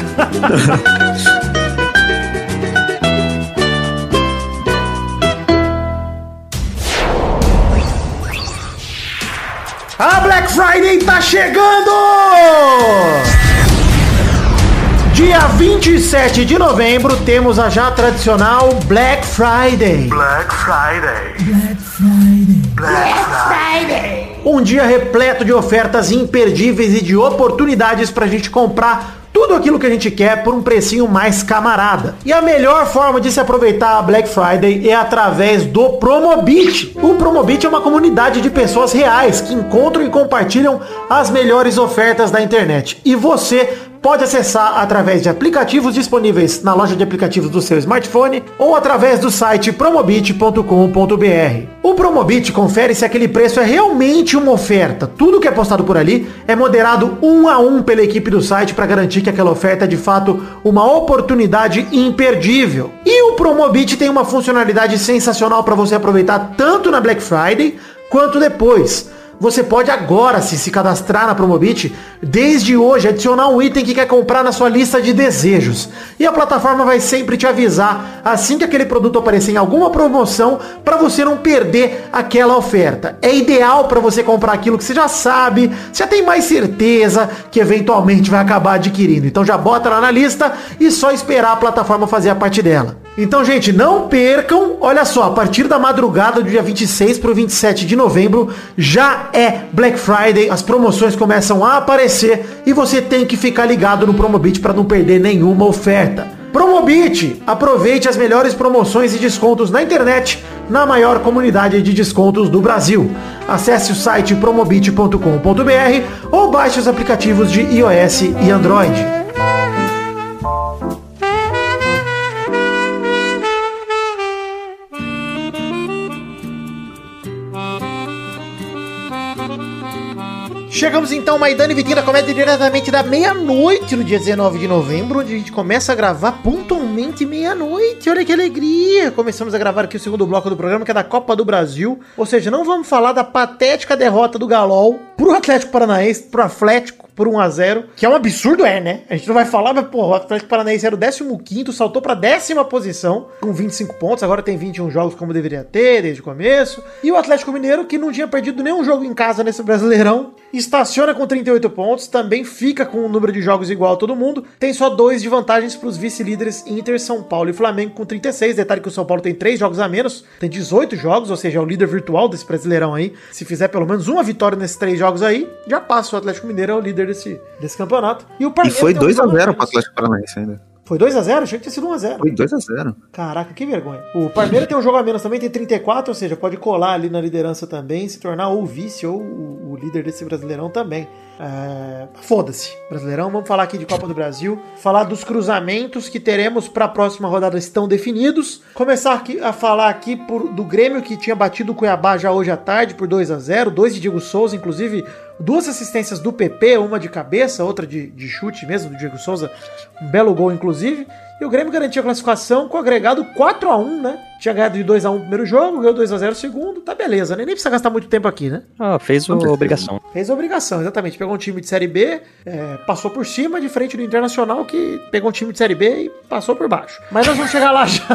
A Black Friday tá chegando! Dia 27 de novembro temos a já tradicional Black Friday. Black Friday. Black Friday. Black Friday. Um dia repleto de ofertas imperdíveis e de oportunidades pra gente comprar tudo aquilo que a gente quer por um precinho mais camarada. E a melhor forma de se aproveitar a Black Friday é através do Promobit. O Promobit é uma comunidade de pessoas reais que encontram e compartilham as melhores ofertas da internet. E você pode acessar através de aplicativos disponíveis na loja de aplicativos do seu smartphone ou através do site promobit.com.br. O Promobit confere se aquele preço é realmente uma oferta. Tudo que é postado por ali é moderado um a um pela equipe do site para garantir que aquela oferta é de fato uma oportunidade imperdível. E o Promobit tem uma funcionalidade sensacional para você aproveitar tanto na Black Friday quanto depois. Você pode agora se, se cadastrar na Promobit, desde hoje adicionar um item que quer comprar na sua lista de desejos. E a plataforma vai sempre te avisar assim que aquele produto aparecer em alguma promoção para você não perder aquela oferta. É ideal para você comprar aquilo que você já sabe, já tem mais certeza que eventualmente vai acabar adquirindo. Então já bota lá na lista e só esperar a plataforma fazer a parte dela. Então, gente, não percam. Olha só, a partir da madrugada do dia 26 para o 27 de novembro já é Black Friday. As promoções começam a aparecer e você tem que ficar ligado no Promobit para não perder nenhuma oferta. Promobit, aproveite as melhores promoções e descontos na internet na maior comunidade de descontos do Brasil. Acesse o site promobit.com.br ou baixe os aplicativos de iOS e Android. Chegamos então, Maidana e Vitinho da Comédia diretamente da meia-noite no dia 19 de novembro, onde a gente começa a gravar pontualmente meia-noite. Olha que alegria! Começamos a gravar aqui o segundo bloco do programa, que é da Copa do Brasil. Ou seja, não vamos falar da patética derrota do Galol pro Atlético Paranaense, pro Atlético por 1 a 0 que é um absurdo, é, né? A gente não vai falar, mas, pô, o Atlético Paranaense era o 15 saltou pra décima posição, com 25 pontos, agora tem 21 jogos como deveria ter, desde o começo. E o Atlético Mineiro, que não tinha perdido nenhum jogo em casa nesse Brasileirão, estaciona com 38 pontos, também fica com um número de jogos igual a todo mundo, tem só dois de vantagens para os vice-líderes Inter, São Paulo e Flamengo com 36. Detalhe que o São Paulo tem três jogos a menos, tem 18 jogos, ou seja, é o líder virtual desse Brasileirão aí. Se fizer pelo menos uma vitória nesses três jogos aí, já passa o Atlético Mineiro, é o líder desse, desse campeonato. E, o e foi 2x0 pro Atlético Paranaense ainda. Foi 2x0? Achei que tinha sido 1x0. Foi 2x0. Caraca, que vergonha. O Palmeiras tem um jogo a menos também, tem 34, ou seja, pode colar ali na liderança também, se tornar ou vice ou o, o líder desse Brasileirão também. É... Foda-se, Brasileirão. Vamos falar aqui de Copa do Brasil. Falar dos cruzamentos que teremos para a próxima rodada estão definidos. Começar aqui a falar aqui por, do Grêmio que tinha batido o Cuiabá já hoje à tarde por 2 a 0 Dois de Diego Souza, inclusive duas assistências do PP, uma de cabeça, outra de, de chute mesmo, do Diego Souza. Um belo gol, inclusive. E o Grêmio garantia a classificação com o agregado 4x1, né? Tinha ganhado de 2x1 o primeiro jogo, ganhou 2x0 o segundo, tá beleza, né? Nem precisa gastar muito tempo aqui, né? Ah, fez a obrigação. Fez a obrigação, exatamente. Pegou um time de Série B, é, passou por cima, de frente do Internacional, que pegou um time de Série B e passou por baixo. Mas nós vamos chegar lá já.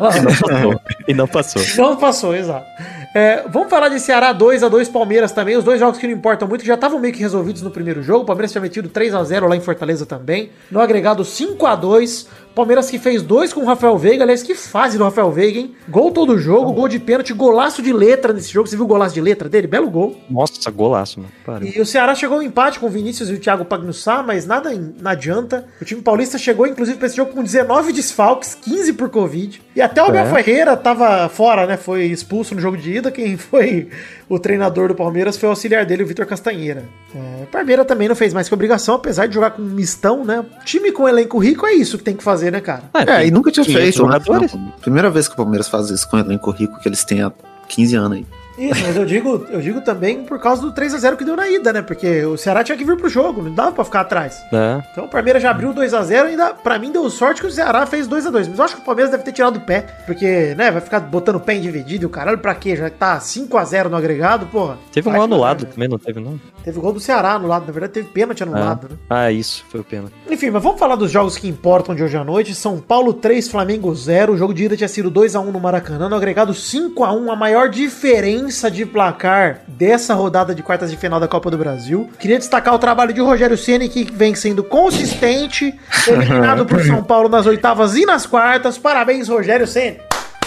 Lá. Não passou. E não passou. Não passou, exato. É, vamos falar de Ceará 2 a 2 Palmeiras também. Os dois jogos que não importam muito, que já estavam meio que resolvidos no primeiro jogo. O Palmeiras tinha metido 3 a 0 lá em Fortaleza também. No agregado 5 a 2 Palmeiras que fez dois com o Rafael Veiga. Aliás, que fase do Rafael Veiga, hein? Gol todo jogo, gol de pênalti, golaço de letra nesse jogo. Você viu o golaço de letra dele? Belo gol. Nossa, golaço, mano. Pariu. E o Ceará chegou ao empate com o Vinícius e o Thiago Pagnussá, mas nada em- não adianta. O time paulista chegou, inclusive, pra esse jogo com 19 desfalques, 15 por Covid. E até o Abel É. Ferreira tava fora, né? Foi expulso no jogo de ida. Quem foi o treinador do Palmeiras foi o auxiliar dele, o Vitor Castanheira. É, o Palmeiras também não fez mais que obrigação, apesar de jogar com um mistão, né? Time com elenco rico é isso que tem que fazer, né, cara? É, e nunca tinha 500 feito. né? Primeira vez que o Palmeiras faz isso com elenco rico que eles têm há 15 anos aí. Isso, mas eu digo, eu digo também por causa do 3 a 0 que deu na ida, né? Porque o Ceará tinha que vir pro jogo, não dava pra ficar atrás. É. Então o Palmeiras já abriu 2x0 e ainda, pra mim, deu sorte que o Ceará fez 2x2. Mas eu acho que o Palmeiras deve ter tirado o pé, porque, né, vai ficar botando o pé em dividido e o caralho, pra quê? Já tá 5x0 no agregado, porra. Teve um gol anulado também, não teve, não? Teve gol do Ceará anulado, na verdade teve pênalti anulado, né? Ah, isso, foi o pênalti. Enfim, mas vamos falar dos jogos que importam de hoje à noite. São Paulo 3, Flamengo 0. O jogo de ida tinha sido 2x1 no Maracanã. No agregado 5x1, a maior diferença de placar dessa rodada de quartas de final da Copa do Brasil. Queria destacar o trabalho de Rogério Ceni que vem sendo consistente, eliminado por São Paulo nas oitavas e nas quartas. Parabéns, Rogério Ceni.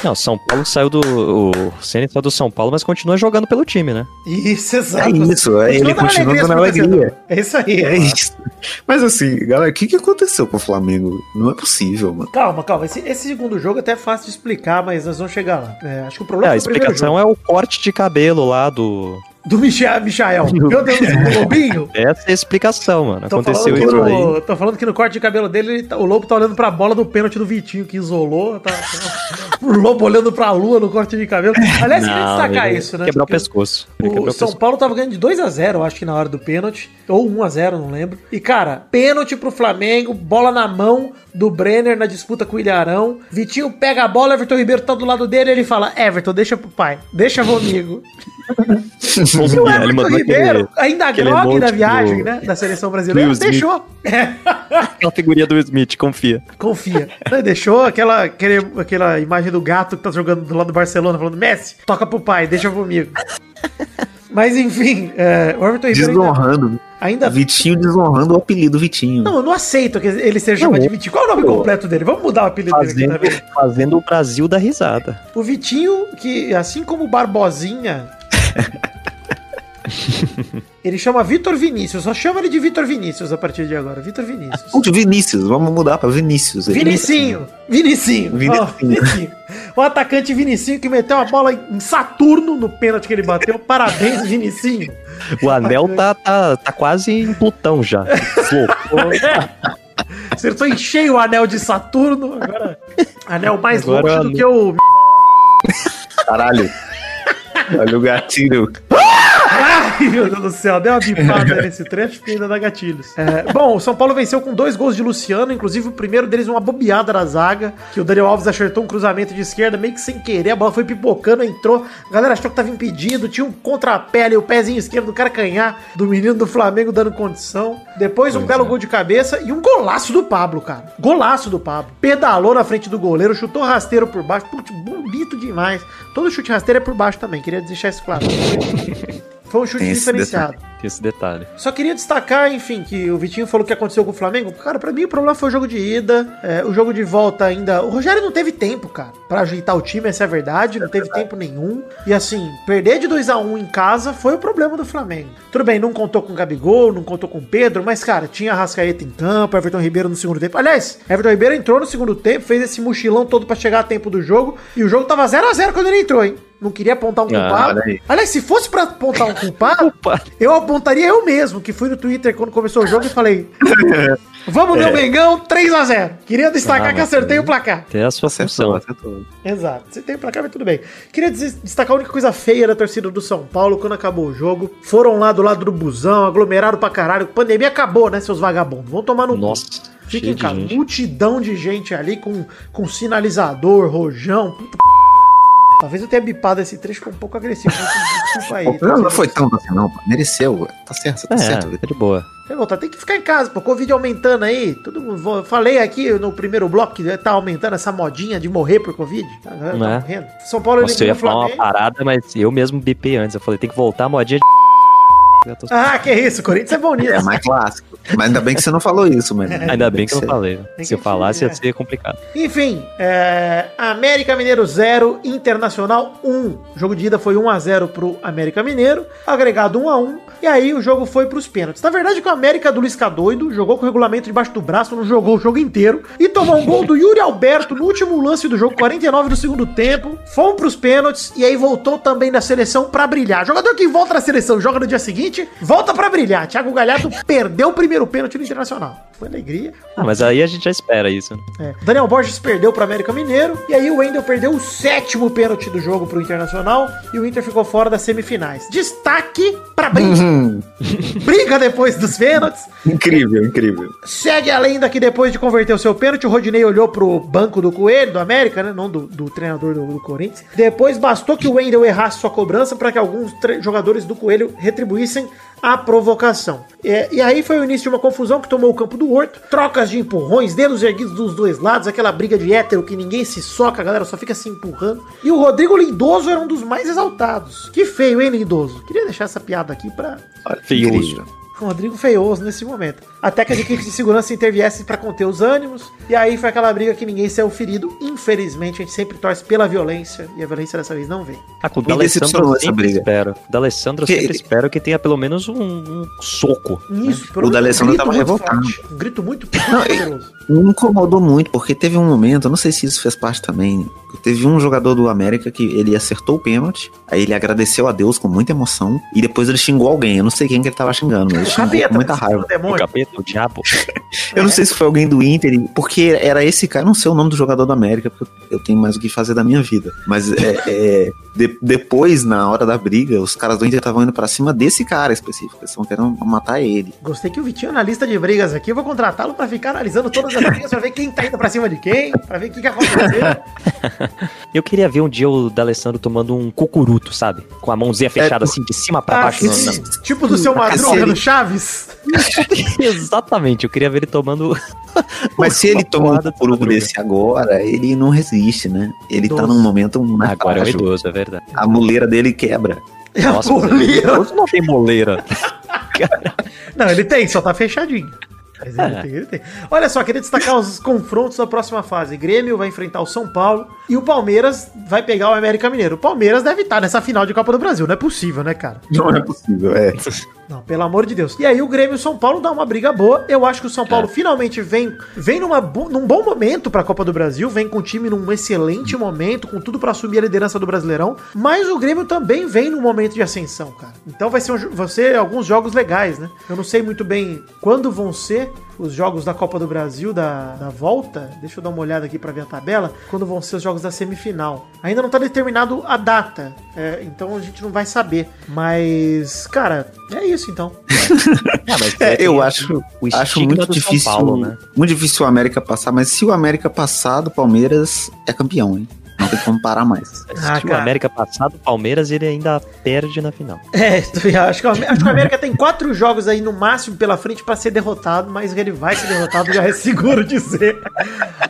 Não, São Paulo saiu do. O Ceni saiu do São Paulo, mas continua jogando pelo time, né? Isso, exato. É isso, é, ele continua dando alegria. É isso aí. É isso. Mas assim, galera, o que, que aconteceu com o Flamengo? Não é possível, mano. Calma, calma. Esse, esse segundo jogo até é fácil de explicar, mas nós vamos chegar lá. É, acho que o problema É, a foi o primeiro explicação jogo. é o corte de cabelo lá do. Do Michael. Michael. Meu Deus, o Lobinho. Essa é a explicação, mano. Tô Aconteceu falando, que isso aí. no, tô falando que no corte de cabelo dele, ele tá- o Lobo tá olhando pra bola do pênalti do Vitinho, que isolou. Tá, o Lobo olhando pra lua no corte de cabelo. Aliás, queria destacar isso, né? Quebrar o pescoço. O o São pescoço. Paulo tava ganhando de 2 a 0 eu acho que na hora do pênalti. Ou 1 a 0 não lembro. E, cara, pênalti pro Flamengo, bola na mão do Brenner na disputa com o Ilharão. Vitinho pega a bola, Everton Ribeiro tá do lado dele ele fala: Everton, deixa pro pai, deixa comigo. E o Everton Ribeiro, aquele, ainda aquele grog emote da viagem, do- né? Da seleção brasileira, deixou. Aquela figurinha do Smith, confia. confia. Deixou aquela, aquele, aquela imagem do gato que tá jogando do lado do Barcelona, falando: Messi, toca pro pai, deixa comigo. Mas enfim, é, o Everton Ribeiro Desonrando. ainda Vitinho desonrando o apelido Vitinho. Não, eu não aceito que ele seja chamado de Vitinho. Qual é o nome Pô. completo dele? Vamos mudar o apelido dele aqui, tá Fazendo, fazendo o Brasil da risada. O Vitinho, que assim como o Barbosinha. ele chama Vitor Vinícius, só chama ele de Vitor Vinícius a partir de agora. Vitor Vinícius. Ponto Vinícius, vamos mudar pra Vinícius. Vinicinho! Vinicinho! Vinicinho. Ó, Vinicinho. O atacante Vinicinho que meteu a bola em Saturno no pênalti que ele bateu. Parabéns, Vinicinho! O anel tá, tá, tá quase em Plutão já. Acertou em cheio o anel de Saturno. Agora, anel mais Agora longe do no- que o Caralho. Olha o gatilho. Ai, meu Deus do céu, deu uma bipada nesse trecho que ainda dá gatilhos. É, bom, o São Paulo venceu com dois gols de Luciano, inclusive o primeiro deles uma bobeada da zaga, que o Daniel Alves acertou um cruzamento de esquerda meio que sem querer, a bola foi pipocando, entrou, a galera achou que tava impedido, tinha um contrapé ali, o pezinho esquerdo do cara canhar, do menino do Flamengo dando condição. Depois um belo gol de cabeça e um golaço do Pablo, cara. Golaço do Pablo. Pedalou na frente do goleiro, chutou rasteiro por baixo, putz, bonito demais. Todo chute rasteiro é por baixo também, queria deixar isso claro. Foi um chute Tem diferenciado. Tem esse detalhe. Só queria destacar, enfim, que o Vitinho falou o que aconteceu com o Flamengo. Cara, pra mim o problema foi o jogo de ida. é, o jogo de volta ainda. O Rogério não teve tempo, cara, pra ajeitar o time, essa é a verdade. Não teve tempo nenhum. E assim, perder de 2 a 1 em casa foi o problema do Flamengo. Tudo bem, não contou com o Gabigol, não contou com o Pedro, mas, cara, tinha a Rascaeta em campo, Everton Ribeiro no segundo tempo. Aliás, Everton Ribeiro entrou no segundo tempo, fez esse mochilão todo pra chegar a tempo do jogo. E o jogo tava 0 a 0 quando ele entrou, hein? Não queria apontar um Ah, culpado. aí. Aliás, se fosse pra apontar um culpado, eu apontaria eu mesmo, que fui no Twitter quando começou o jogo e falei: Vamos, meu Mengão, 3x0. Queria destacar Ah, que acertei o placar. Tem a sua Acertou, função. acertou. Exato. Você tem o placar, mas tudo bem. Queria des- destacar a única coisa feia da torcida do São Paulo quando acabou o jogo. Foram lá do lado do busão, aglomeraram pra caralho. Pandemia acabou, né, seus vagabundos? Vão tomar no. Nossa. Fica Cheio em de casa. gente. Multidão de gente ali com, com sinalizador, rojão. Puta Talvez eu tenha bipado esse trecho, ficou um pouco agressivo. Desculpa aí. Não, não foi tanto assim, não. pô. Mereceu. Tá certo, tá É, certo. tá de boa. Tem que ficar em casa, pô. Covid aumentando aí. Todo mundo, falei aqui no primeiro bloco que tá aumentando essa modinha de morrer por Covid. Tá, tá É. morrendo. São Paulo Nossa, eu ia falar uma parada, mas eu mesmo bipei antes. Eu falei, tem que voltar a modinha de. Tô- Ah, que isso, Corinthians é bom nisso. É mais clássico. Mas ainda bem que você não falou isso, mano. Ainda bem que eu não você- falei. Tem Se eu falasse, é. ia ser complicado. Enfim, é, América Mineiro 0, Internacional 1. O jogo de ida foi 1x0 pro América Mineiro, agregado 1x1. E aí o jogo foi pros pênaltis. Na verdade, que o América do Luiz Doido jogou com o regulamento debaixo do braço, não jogou o jogo inteiro. E tomou um gol do Yuri Alberto no último lance do jogo, 49 do segundo tempo. Fomos pros pênaltis e aí voltou também na seleção pra brilhar. Jogador que volta na seleção, joga no dia seguinte, volta pra brilhar. Thiago Galhardo perdeu o primeiro pênalti no Internacional. Foi alegria. Ah, mas aí a gente já espera isso. né? É. Daniel Borges perdeu para América Mineiro e aí o Wendel perdeu o sétimo pênalti do jogo pro Internacional e o Inter ficou fora das semifinais. Destaque para briga. Hum, briga depois dos pênaltis. incrível, incrível. Segue a lenda que depois de converter o seu pênalti, o Rodinei olhou pro banco do Coelho, do América, né? Não do, do treinador do, do Corinthians. Depois bastou que o Wendel errasse sua cobrança para que alguns jogadores do Coelho retribuíssem a provocação. É, e aí foi o início de uma confusão que tomou o campo do Horto, trocas de empurrões, dedos erguidos dos dois lados, aquela briga de hétero que ninguém se soca, a galera só fica se empurrando. E o Rodrigo Lindoso era um dos mais exaltados. Que feio, hein, Lindoso? Queria deixar essa piada aqui pra, Feioso. Rodrigo feioso nesse momento. Até que as equipes de segurança interviessem para conter os ânimos. E aí foi aquela briga que ninguém saiu ferido. Infelizmente, a gente sempre torce pela violência. E a violência dessa vez não vem. Ah, com o D'Alessandro eu sempre briga. espero. O D'Alessandro eu Que- sempre espero que tenha pelo menos um, um soco. Isso, O D'Alessandro tava muito revoltado. forte, Um grito muito, Não. Me incomodou muito, porque teve um momento, eu não sei se isso fez parte também. Teve um jogador do América que ele acertou o pênalti, aí ele agradeceu a Deus com muita emoção, e depois ele xingou alguém. Eu não sei quem que ele tava xingando, mas ele xingou capeta, com muita raiva. o capeta, o diabo. Eu não sei se foi alguém do Inter, porque era esse cara, eu não sei o nome do jogador do América, porque eu tenho mais o que fazer da minha vida. Mas é, é, de- depois, na hora da briga, os caras do Inter estavam indo pra cima desse cara específico, eles estavam querendo matar ele. Gostei que o Vitinho na lista de brigas aqui. Eu vou contratá-lo pra ficar analisando todas as brigas pra ver quem tá indo pra cima de quem, pra ver o que, que aconteceu. Eu queria ver um dia o D'Alessandro tomando um cucuruto, sabe? Com a mãozinha fechada assim, de cima pra Ah, baixo. sim. na- Tipo do seu Madruga no Chaves. Exatamente, eu queria ver ele tomando. Mas se ele toma um porrada de desse agora, ele não resiste, né? Ele tá Idoso. num momento mais Agora é idoso, é verdade. A muleira dele quebra. Nossa, idoso não tem moleira. Não, ele tem, só tá fechadinho. Mas ele É. tem, ele tem. Olha só, queria destacar os confrontos da próxima fase. Grêmio vai enfrentar o São Paulo e o Palmeiras vai pegar o América Mineiro. O Palmeiras deve estar nessa final de Copa do Brasil, não é possível, né, cara? Não é possível, é. Não, pelo amor de Deus. E aí o Grêmio e o São Paulo dá uma briga boa. Eu acho que o São Paulo finalmente vem vem numa, num bom momento pra Copa do Brasil, vem com o time num excelente momento, com tudo pra assumir a liderança do Brasileirão, mas o Grêmio também vem num momento de ascensão, cara. Então vai ser, um vai ser alguns jogos legais, né? Eu não sei muito bem quando vão ser os jogos da Copa do Brasil da, da volta. Deixa eu dar uma olhada aqui pra ver a tabela. Quando vão ser os jogos da semifinal. Ainda não tá determinado a data, é, então a gente não vai saber. Mas, cara, é isso então. Ah, É, eu acho, o acho muito difícil, Paulo, né? muito difícil o América passar, mas se o América passar do Palmeiras, é campeão, hein? Não tem como parar mais. Ah, Se o cara. América passado, o Palmeiras ele ainda perde na final. É, acho que, acho que o América tem quatro jogos aí no máximo pela frente pra ser derrotado, mas ele vai ser derrotado, já é seguro dizer.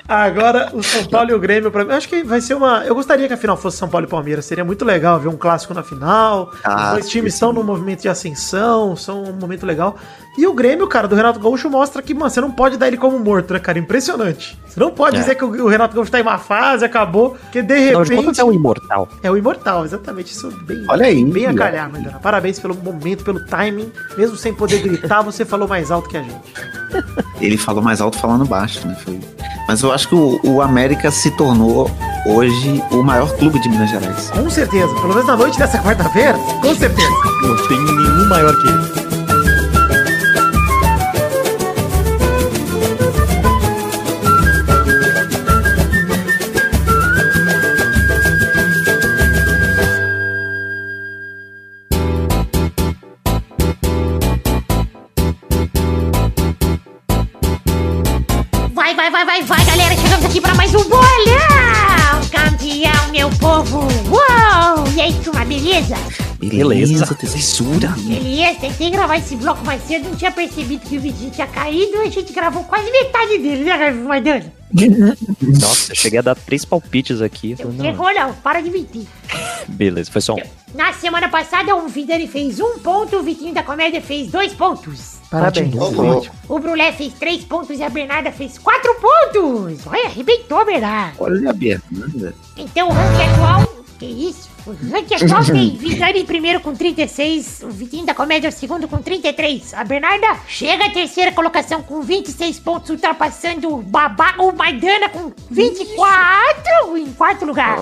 Agora, o São Paulo e o Grêmio, pra mim, acho que vai ser uma. Eu gostaria que a final fosse São Paulo e Palmeiras, seria muito legal ver um clássico na final. Ah, Os dois times estão num movimento de ascensão, são um momento legal. E o Grêmio, cara, do Renato Gaúcho mostra que, mano, você não pode dar ele como morto, né, cara? Impressionante. Você não pode É. dizer que o Renato Gaúcho tá em uma fase, acabou, porque de Afinal de contas, repente. é o imortal. É o imortal, exatamente. Isso bem, Olha aí, bem a calhar. Parabéns pelo momento, pelo timing. Mesmo sem poder gritar, você falou mais alto que a gente. Ele falou mais alto falando baixo, né? Foi... Mas eu acho que o, o América se tornou hoje o maior clube de Minas Gerais. Com certeza. Pelo menos na noite dessa quarta-feira, com certeza. Não tem nenhum maior que ele. Vai, vai, vai, vai, galera. Chegamos aqui pra mais um bolão. Campeão, meu povo. Uou! E aí, turma, beleza? Beleza. tesoura. Beleza, tentei gravar esse bloco mais cedo, não tinha percebido que o Vitinho tinha caído, a gente gravou quase metade dele, né, Maidana? Nossa, eu cheguei a dar três palpites aqui. Eu falei, chegou não, para de mentir. não, beleza, foi só um. Na semana passada, o Vidani fez um ponto, o Vitinho da Comédia fez dois pontos. Parabéns. Ótimo. O Brulé fez três pontos e a Bernarda fez quatro pontos. Olha, arrebentou, Bernarda. Olha a Bernarda. Então o ranking atual. Que isso? O ranking atual tem Vidani em primeiro com 36, o Vitinho da Comédia é o segundo com 33. A Bernarda chega à terceira colocação com 26 pontos, ultrapassando o Babá, o Maidana com 24 em quarto lugar.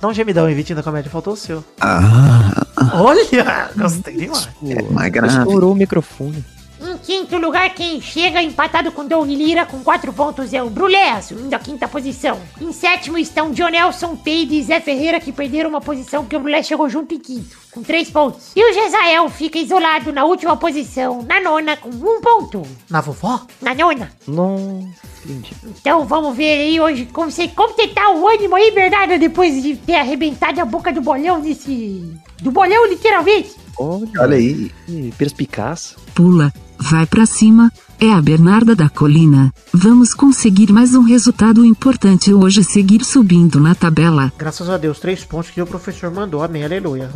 Dá um gemidão aí, Vitinho da Comédia, faltou o seu. Ah, Olha, gostei demais. é mais grave. Estourou o microfone. Em quinto lugar, quem chega empatado com Doug Lira com 4 pontos é o Brulé, assumindo a quinta posição. Em sétimo estão John Nelson, Peide e Zé Ferreira, que perderam uma posição que o Brulé chegou junto em quinto, com 3 pontos. E o Jezael fica isolado na última posição, na nona, com 1 ponto. Na vovó? Na nona. Não. Entendi. Então vamos ver aí hoje como você como você tá o ânimo aí, Bernardo, depois de ter arrebentado a boca do bolão desse. Do bolão, literalmente. Olha, Olha aí. aí. Perspicaz. Pula, vai pra cima, é a Bernarda da Colina. Vamos conseguir mais um resultado importante hoje seguir subindo na tabela. Graças a Deus, três pontos que o professor mandou. Amém, aleluia.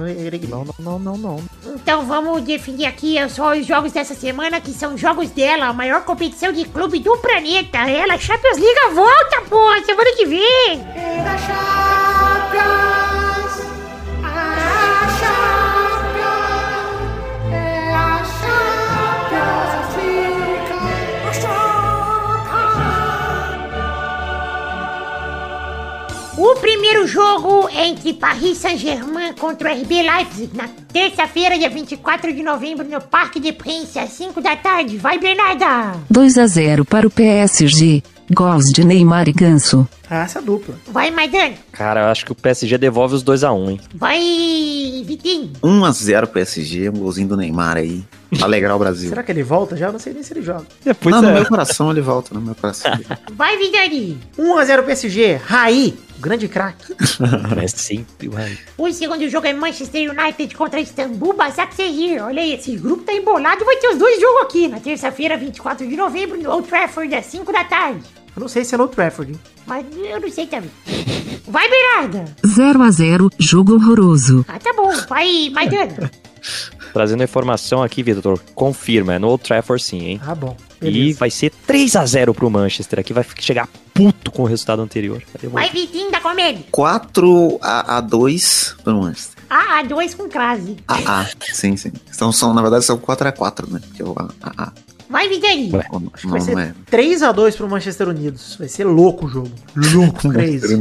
Não, não, não, não. Então vamos definir aqui só os jogos dessa semana, que são jogos dela, a maior competição de clube do planeta. Ela, Champions League, volta, pô, semana que vem. O primeiro jogo é entre Paris Saint-Germain contra o RB Leipzig na terça-feira, dia 24 de novembro, no Parque de Prince, às 5 da tarde. Vai, Bernarda! 2 a 0 para o PSG. Gols de Neymar e Ganso. Ah, essa dupla. Vai, Maidana! Cara, eu acho que o PSG devolve os 2x1, hein? Vai, Vitinho! 1x0 PSG, um golzinho do Neymar aí. Alegrar o Brasil. Será que ele volta já? Eu não sei nem se ele joga. Depois Não, no é. meu coração ele volta, no meu coração. Vai, Vidani! 1x0 PSG. Raí, o grande craque. É sempre, vai. O segundo jogo é Manchester United contra Istambul Basaksehir. Olha aí, esse grupo tá embolado. Vai ter os dois jogos aqui, na terça-feira, 24 de novembro, no Old Trafford, às 5 da tarde. Eu não sei se é no Trafford, hein? Mas eu não sei também. Vai, Bernarda! 0 a 0 jogo horroroso. Ah, tá bom. Vai, Maidana! Trazendo a informação aqui, Vitor. Confirma, é no Old Trafford sim, hein? Ah, bom. E Beleza. vai ser 3x0 pro Manchester aqui. Vai chegar puto com o resultado anterior. Vai, Vitinho da comédia. 4 a, a 2 pro Manchester. Ah, dois com crase. A A, sim, sim. Então, são, na verdade, são 4 a 4 né? Porque o A, A, A. Vai. Vai. Não, Vai não ser é. 3x2 pro Manchester Unidos. Vai ser louco o jogo. Louco, crazy.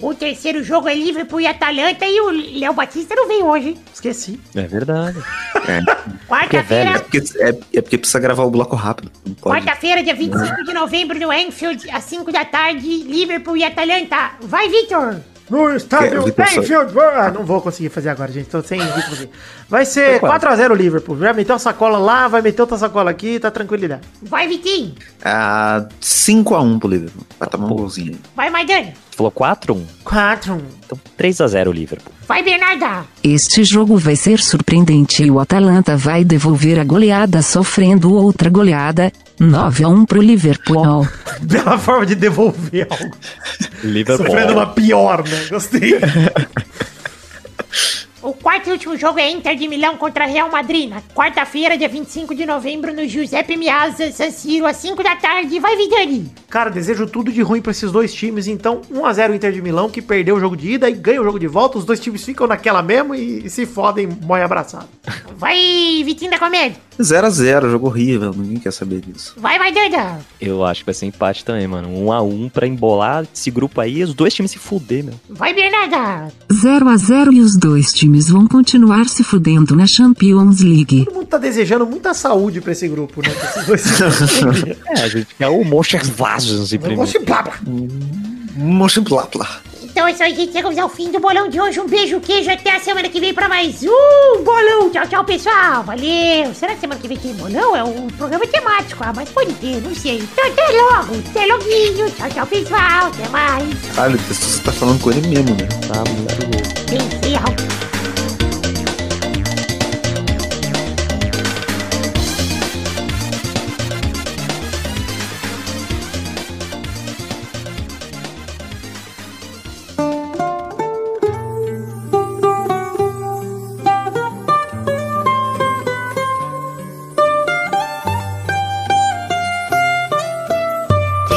O terceiro jogo é Liverpool e Atalanta e o Léo Batista não veio hoje. Esqueci. É verdade. É. Quarta-feira, É porque, é, é porque precisa gravar o bloco rápido. Quarta-feira, dia 25 de novembro, no Enfield, às 5 da tarde, Liverpool e Atalanta. Vai, Vitor! No estádio Enfield. Ah, não vou conseguir fazer agora, gente. Tô sem ritmo aqui. Vai ser Foi quase. 4x0 Liverpool. Já meteu uma sacola lá, vai meter outra sacola aqui, tá tranquilidade. Vai, Vitinho! Ah, 5x1 pro Liverpool. Vai tomar um golzinho. Vai, Maidana! Falou 4x1? 4 Então 3x0 Liverpool. Vai, Bernarda! Este jogo vai ser surpreendente e o Atalanta vai devolver a goleada sofrendo outra goleada. 9 a 1 pro Liverpool. Bela forma de devolver algo. Liverpool. Sofrendo uma pior, né? Gostei. O quarto e último jogo é Inter de Milão contra Real Madrid, na quarta-feira, dia 25 de novembro, no Giuseppe Meazza, San Siro, às 5 da tarde. Vai, Vidani! Cara, desejo tudo de ruim pra esses dois times. Então, 1x0 Inter de Milão, que perdeu o jogo de ida e ganha o jogo de volta. Os dois times ficam naquela mesmo e, e se fodem, morre abraçado. Vai, Vitinho da Comédia! 0x0, jogo horrível. Ninguém quer saber disso. Vai, Maidana! Eu acho que vai ser empate também, mano. 1x1 pra embolar esse grupo aí e os dois times se fuder, meu. Vai, Bernarda! 0 a 0 e os dois times vão continuar se fudendo na Champions League. Todo mundo tá desejando muita saúde pra esse grupo, né? Pra esses dois times. É, a gente quer o Monsters Vasos em primeiro. Blá. Mostra blá blá. Então é isso aí, gente. Chegamos ao fim do bolão de hoje. Um beijo, queijo. Até a semana que vem pra mais um bolão. Tchau, tchau, pessoal. Valeu. Será que semana que vem tem bolão? É um programa temático. Ah, mas pode ter, não sei. Então até logo. Até loguinho. Tchau, tchau, pessoal. Até mais. Caralho, você tá falando com ele mesmo, né? Tá muito louco. Encerra.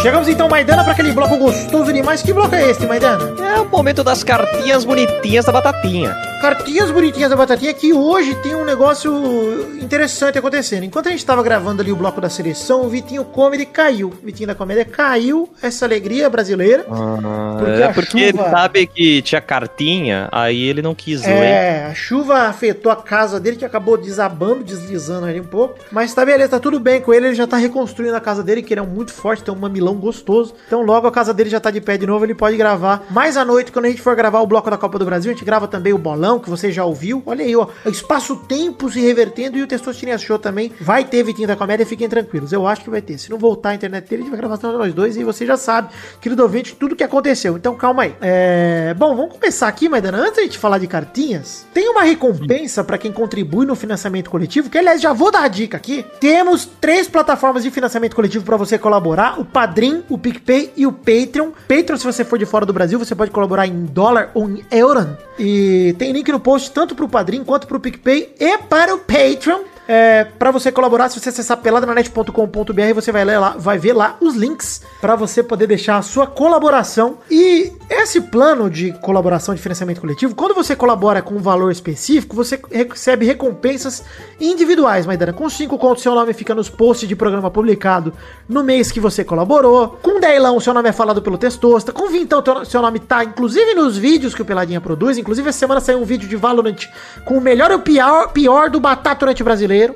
Chegamos então, Maidana, para aquele bloco gostoso demais. Que bloco é esse, Maidana? É o momento das cartinhas bonitinhas da batatinha. Cartinhas bonitinhas da batatinha que hoje tem um negócio interessante acontecendo. Enquanto a gente tava gravando ali o bloco da seleção, o Vitinho Comedy caiu. O Vitinho da Comédia caiu essa alegria brasileira. Porque é porque ele sabe que tinha cartinha, aí ele não quis ler. É, a chuva afetou a casa dele, que acabou desabando, deslizando ali um pouco. Mas tá beleza, tá tudo bem com ele, ele já tá reconstruindo a casa dele, que ele é muito forte, tem um mamilão gostoso. Então logo a casa dele já tá de pé de novo, ele pode gravar. Mais à noite, quando a gente for gravar o bloco da Copa do Brasil, a gente grava também o bolão, que você já ouviu. Olha aí, ó, espaço-tempo se revertendo e o Testosterinha Show também vai ter Vitinho da Comédia, fiquem tranquilos. Eu acho que vai ter. Se não voltar a internet dele, a gente vai gravar só nós dois e você já sabe, querido ouvinte, tudo que aconteceu. Então calma aí. É... Bom, vamos começar aqui, Maidana. Antes da gente falar de cartinhas, tem uma recompensa para quem contribui no financiamento coletivo, que aliás, já vou dar a dica aqui. Temos três plataformas de financiamento coletivo para você colaborar: o Padrim, o PicPay e o Patreon. Patreon, se você for de fora do Brasil, você pode colaborar em dólar ou em euro. E tem link no post tanto para o Padrim quanto para o PicPay e para o Patreon. É, para você colaborar, se você acessar peladranet.com.br, você vai, lá, vai ver lá os links para você poder deixar a sua colaboração. E esse plano de colaboração de financiamento coletivo, quando você colabora com um valor específico, você recebe recompensas individuais, Maidana. Com 5 contos, seu nome fica nos posts de programa publicado no mês que você colaborou. Com 10 seu nome é falado pelo Testosta. Com 20, então, seu nome tá inclusive nos vídeos que o Peladinha produz. Inclusive, essa semana saiu um vídeo de Valorant com o melhor e o pior, pior do Bataturante brasileiro brasileiro.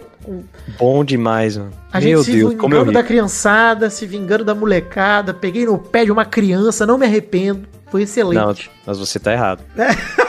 Bom demais, mano. A gente Meu se Deus, vingando da criançada, se vingando da molecada. Peguei no pé de uma criança, não me arrependo. Foi excelente. Não, mas você tá errado.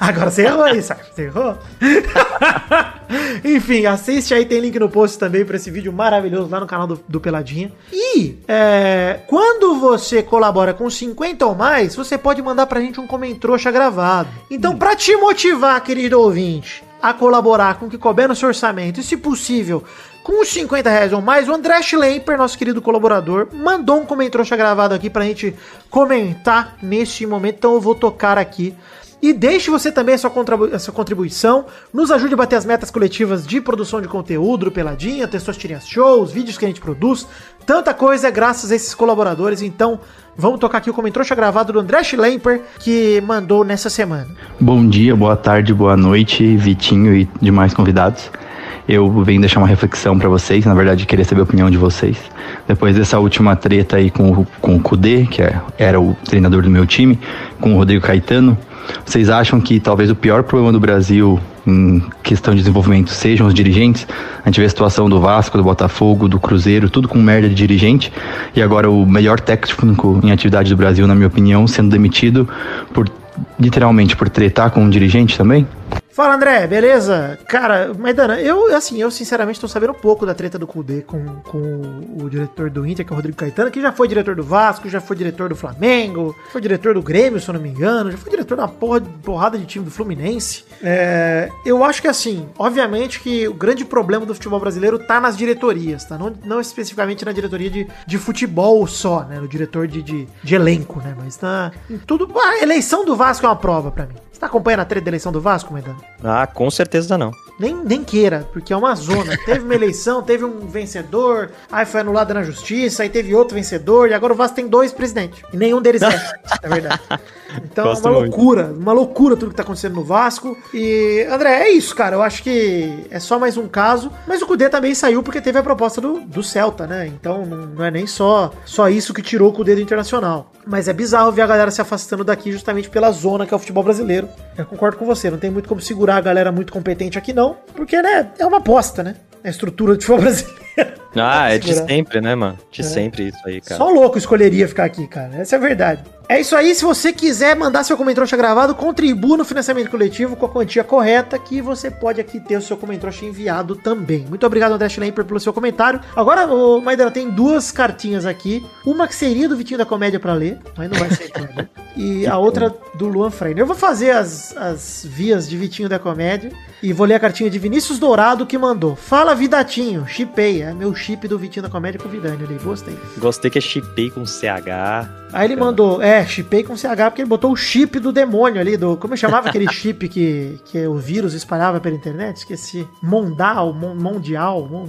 Agora você errou aí, sabe? Você errou? Enfim, assiste aí, tem link no post também para esse vídeo maravilhoso lá no canal do, do Peladinha. E é, quando você colabora com 50 ou mais, você pode mandar pra gente um comentrouxa gravado. Então, hum. pra te motivar, querido ouvinte, a colaborar com o que couber no seu orçamento, e se possível, com os 50 reais ou mais, o André Schlemper, nosso querido colaborador, mandou um comentário gravado aqui pra gente comentar neste momento, então eu vou tocar aqui. E deixe você também a sua, a sua contribuição, nos ajude a bater as metas coletivas de produção de conteúdo, Peladinha, ter suas tirinhas shows, vídeos que a gente produz, tanta coisa é graças a esses colaboradores, então Vamos tocar aqui o comentário gravado do André Schlemper, que mandou nessa semana. Bom dia, boa tarde, boa noite, Vitinho e demais convidados. Eu venho deixar uma reflexão para vocês, na verdade, queria saber a opinião de vocês. Depois dessa última treta aí com, o, com o Kudê, que é, era o treinador do meu time, com o Rodrigo Caetano, vocês acham que talvez o pior problema do Brasil em questão de desenvolvimento sejam os dirigentes? A gente vê a situação do Vasco, do Botafogo, do Cruzeiro, tudo com merda de dirigente. E agora o melhor técnico em atividade do Brasil, na minha opinião, sendo demitido por literalmente por tretar com um dirigente também? Fala André, beleza? Cara, Maidana, eu assim, eu sinceramente tô sabendo um pouco da treta do Kudê com, com o diretor do Inter, que é o Rodrigo Caetano, que já foi diretor do Vasco, já foi diretor do Flamengo, foi diretor do Grêmio, se eu não me engano, já foi diretor da porra, porrada de time do Fluminense. É, eu acho que assim, obviamente que o grande problema do futebol brasileiro tá nas diretorias, tá? Não, não especificamente na diretoria de, de futebol só, né? No diretor de, de, de elenco, né? Mas tá tudo. A eleição do Vasco é uma prova para mim. Você tá acompanhando a treta da eleição do Vasco, Medano? Ah, com certeza não. Nem, nem queira, porque é uma zona. teve uma eleição, teve um vencedor, aí foi anulada na justiça, aí teve outro vencedor, e agora o Vasco tem dois presidentes. E nenhum deles é, é verdade. Então Gosto é uma muito. loucura, uma loucura tudo que tá acontecendo no Vasco. E, André, é isso, cara. Eu acho que é só mais um caso. Mas o Cudê também saiu porque teve a proposta do, do Celta, né? Então não é nem só, só isso que tirou o Cudê do Internacional. Mas é bizarro ver a galera se afastando daqui justamente pela zona que é o futebol brasileiro. Eu concordo com você, não tem muito como segurar a galera muito competente aqui, não. Porque, né, é uma aposta, né? A estrutura do futebol brasileiro. Ah, é de sempre, né, mano? De É. sempre isso aí, cara. Só louco escolheria ficar aqui, cara. Essa é a verdade. É isso aí. Se você quiser mandar seu comentário gravado, contribua no financiamento coletivo com a quantia correta, que você pode aqui ter o seu comentário enviado também. Muito obrigado, André Schlemper, pelo seu comentário. Agora, ô, Maidana, tem duas cartinhas aqui. Uma que seria do Vitinho da Comédia pra ler, mas não vai ser pra ler. E a outra do Luan Freire. Eu vou fazer as, as vias de Vitinho da Comédia e vou ler a cartinha de Vinícius Dourado que mandou. Fala, Vidatinho. Chipei. É meu chip do Vitinho da Comédia com o Vidani ali. Gostei. Gostei que é chipei com CH. Aí ele mandou, é, chipei com CH, porque ele botou o chip do demônio ali, do. Como eu chamava aquele chip que, que o vírus espalhava pela internet? Esqueci. Mondal, Mon- Mundial, Mon,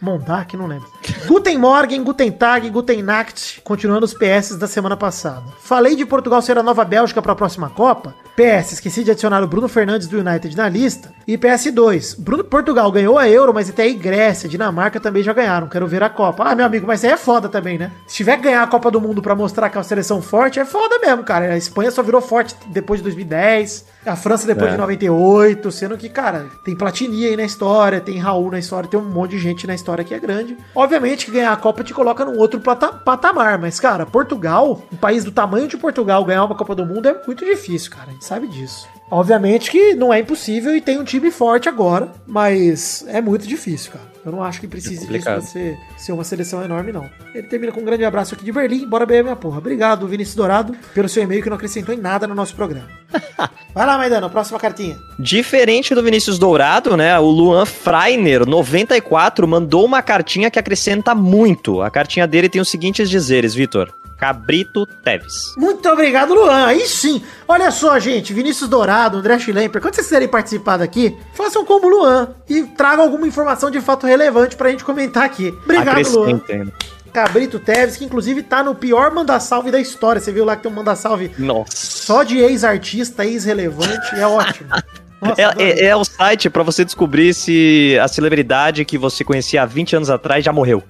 Mondak, não lembro. Guten Morgen, Guten Tag, Guten Nacht, continuando os PS da semana passada. Falei de Portugal ser a nova Bélgica para a próxima Copa. PS, esqueci de adicionar o Bruno Fernandes do United na lista. E PS2, Bruno Portugal ganhou a Euro, mas até aí Grécia, Dinamarca também já ganharam. Quero ver a Copa. Ah, meu amigo, mas aí é foda também, né? Se tiver que ganhar a Copa do Mundo pra mostrar que é uma seleção forte, é foda mesmo, cara. A Espanha só virou forte depois de 2010. A França depois É. de 98, sendo que, cara, tem Platini aí na história, tem Raul na história, tem um monte de gente na história que é grande. Obviamente que ganhar a Copa te coloca num outro patamar, mas, cara, Portugal, um país do tamanho de Portugal, ganhar uma Copa do Mundo é muito difícil, cara. A gente sabe disso. Obviamente que não é impossível e tem um time forte agora, mas é muito difícil, cara. Eu não acho que precise disso pra ser, ser uma seleção enorme, não. Ele termina com um grande abraço aqui de Berlim. Bora beber minha porra. Obrigado, Vinícius Dourado, pelo seu e-mail que não acrescentou em nada no nosso programa. Vai lá, Maidana, próxima cartinha. Diferente do Vinícius Dourado, né? O Luan Freiner, 94, mandou uma cartinha que acrescenta muito. A cartinha dele tem os seguintes dizeres, Vitor. Cabrito Teves. Muito obrigado, Luan. Aí sim. Olha só, gente. Vinícius Dourado, André Schlemper. Quando vocês quiserem participar daqui, façam como o Luan e tragam alguma informação de fato relevante pra gente comentar aqui. Obrigado, Luan. Acrescentem. Cabrito Teves, que inclusive tá no pior manda-salve da história. Você viu lá que tem um manda-salve só de ex-artista, ex-relevante. É ótimo. Nossa, É, é- é o site pra você descobrir se a celebridade que você conhecia há 20 anos atrás já morreu.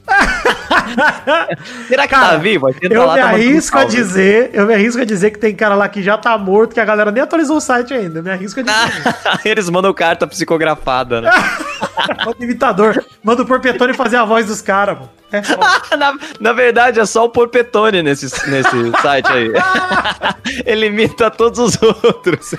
Será que Cara, tá vivo? Eu lá, me tá arrisco a dizer, eu me arrisco a dizer que tem cara lá que já tá morto, que a galera nem atualizou o site ainda. Eu me arrisco a dizer. Eles mandam carta psicografada, né? Manda imitador. Manda o Porpetone fazer a voz dos caras, mano. É na, na verdade, é só o Porpetone nesse, nesse site aí. Ele imita todos os outros.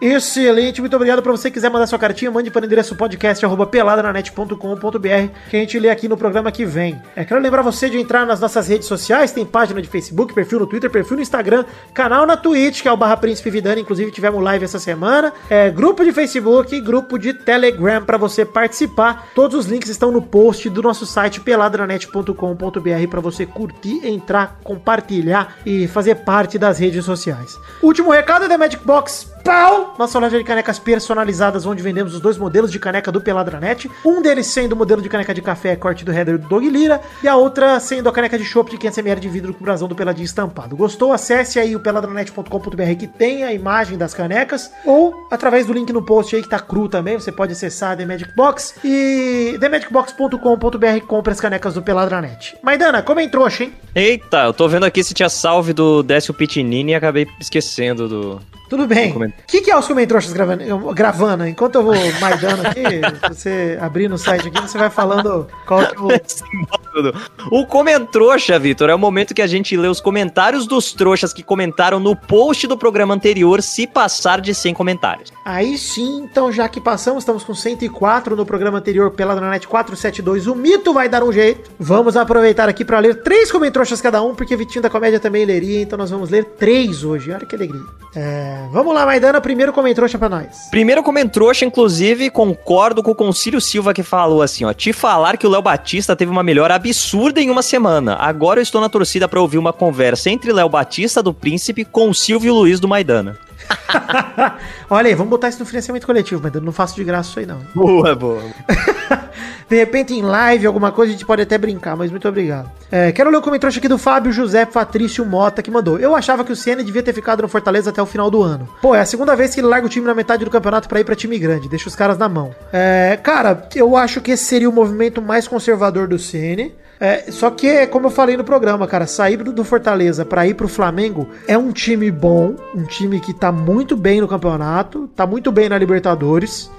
Excelente, muito obrigado. Pra você que quiser mandar sua cartinha, mande para o endereço podcast.peladranet.com.br que a gente lê aqui no programa que vem. É, quero lembrar você de entrar nas nossas redes sociais, tem página de Facebook, perfil no Twitter, perfil no Instagram, canal na Twitch, que é o barra Príncipe Vidani, inclusive tivemos live essa semana, é, grupo de Facebook, grupo de Telegram para você participar. Todos os links estão no post do nosso site peladranet.com.br para você curtir, entrar, compartilhar e fazer parte das redes sociais. Último recado é da Magic Box Pau! Nossa loja de canecas personalizadas, onde vendemos os dois modelos de caneca do Peladranet. Um deles sendo o modelo de caneca de café corte do Header do Dog Lira, e a outra sendo a caneca de chopp de 500ml de vidro com brasão do Peladinho estampado. Gostou? Acesse aí o peladranet.com.br que tem a imagem das canecas, ou através do link no post aí que tá cru também, você pode acessar a The Magic Box e themagicbox.com.br compre as canecas do Peladranet. Maidana, como é trouxa, hein? Eita, eu tô vendo aqui se tinha salve do Décio Pitinini e acabei esquecendo do. Tudo bem. O que, que é os comentroxas gravando, gravando? Enquanto eu vou maidando aqui, você abrir no site aqui, você vai falando qual que é o... O Comentrouxa, Vitor, é o momento que a gente lê os comentários dos trouxas que comentaram no post do programa anterior, se passar de 100 comentários. Aí sim, então já que passamos, estamos com 104 no programa anterior pela Dranet 472, o mito vai dar um jeito. Vamos aproveitar aqui para ler três comentroxas cada um, porque Vitinho da Comédia também leria, então nós vamos ler três hoje. Olha que alegria. É, vamos lá, Maidana, primeiro comentroxa pra nós. Primeiro Comentrouxa, inclusive, concordo com o Concílio Silva que falou assim, ó, te falar que o Léo Batista teve uma melhora absurda em uma semana. Agora eu estou na torcida pra ouvir uma conversa entre Léo Batista do Príncipe com o Silvio Luiz do Maidana. Olha aí, vamos botar isso no financiamento coletivo, Maidana, não faço de graça isso aí não. Boa, boa. De repente, em live, alguma coisa, a gente pode até brincar, mas muito obrigado. É, quero ler o comentário aqui do Fábio José Patrício Mota, que mandou. Eu achava que o Ceni devia ter ficado no Fortaleza até o final do ano. Pô, é a segunda vez que ele larga o time na metade do campeonato pra ir pra time grande. Deixa os caras na mão. É, cara, eu acho que esse seria o movimento mais conservador do Ceni. É, só que, como eu falei no programa, cara, sair do do Fortaleza pra ir pro Flamengo é um time bom, um time que tá muito bem no campeonato, tá muito bem na Libertadores.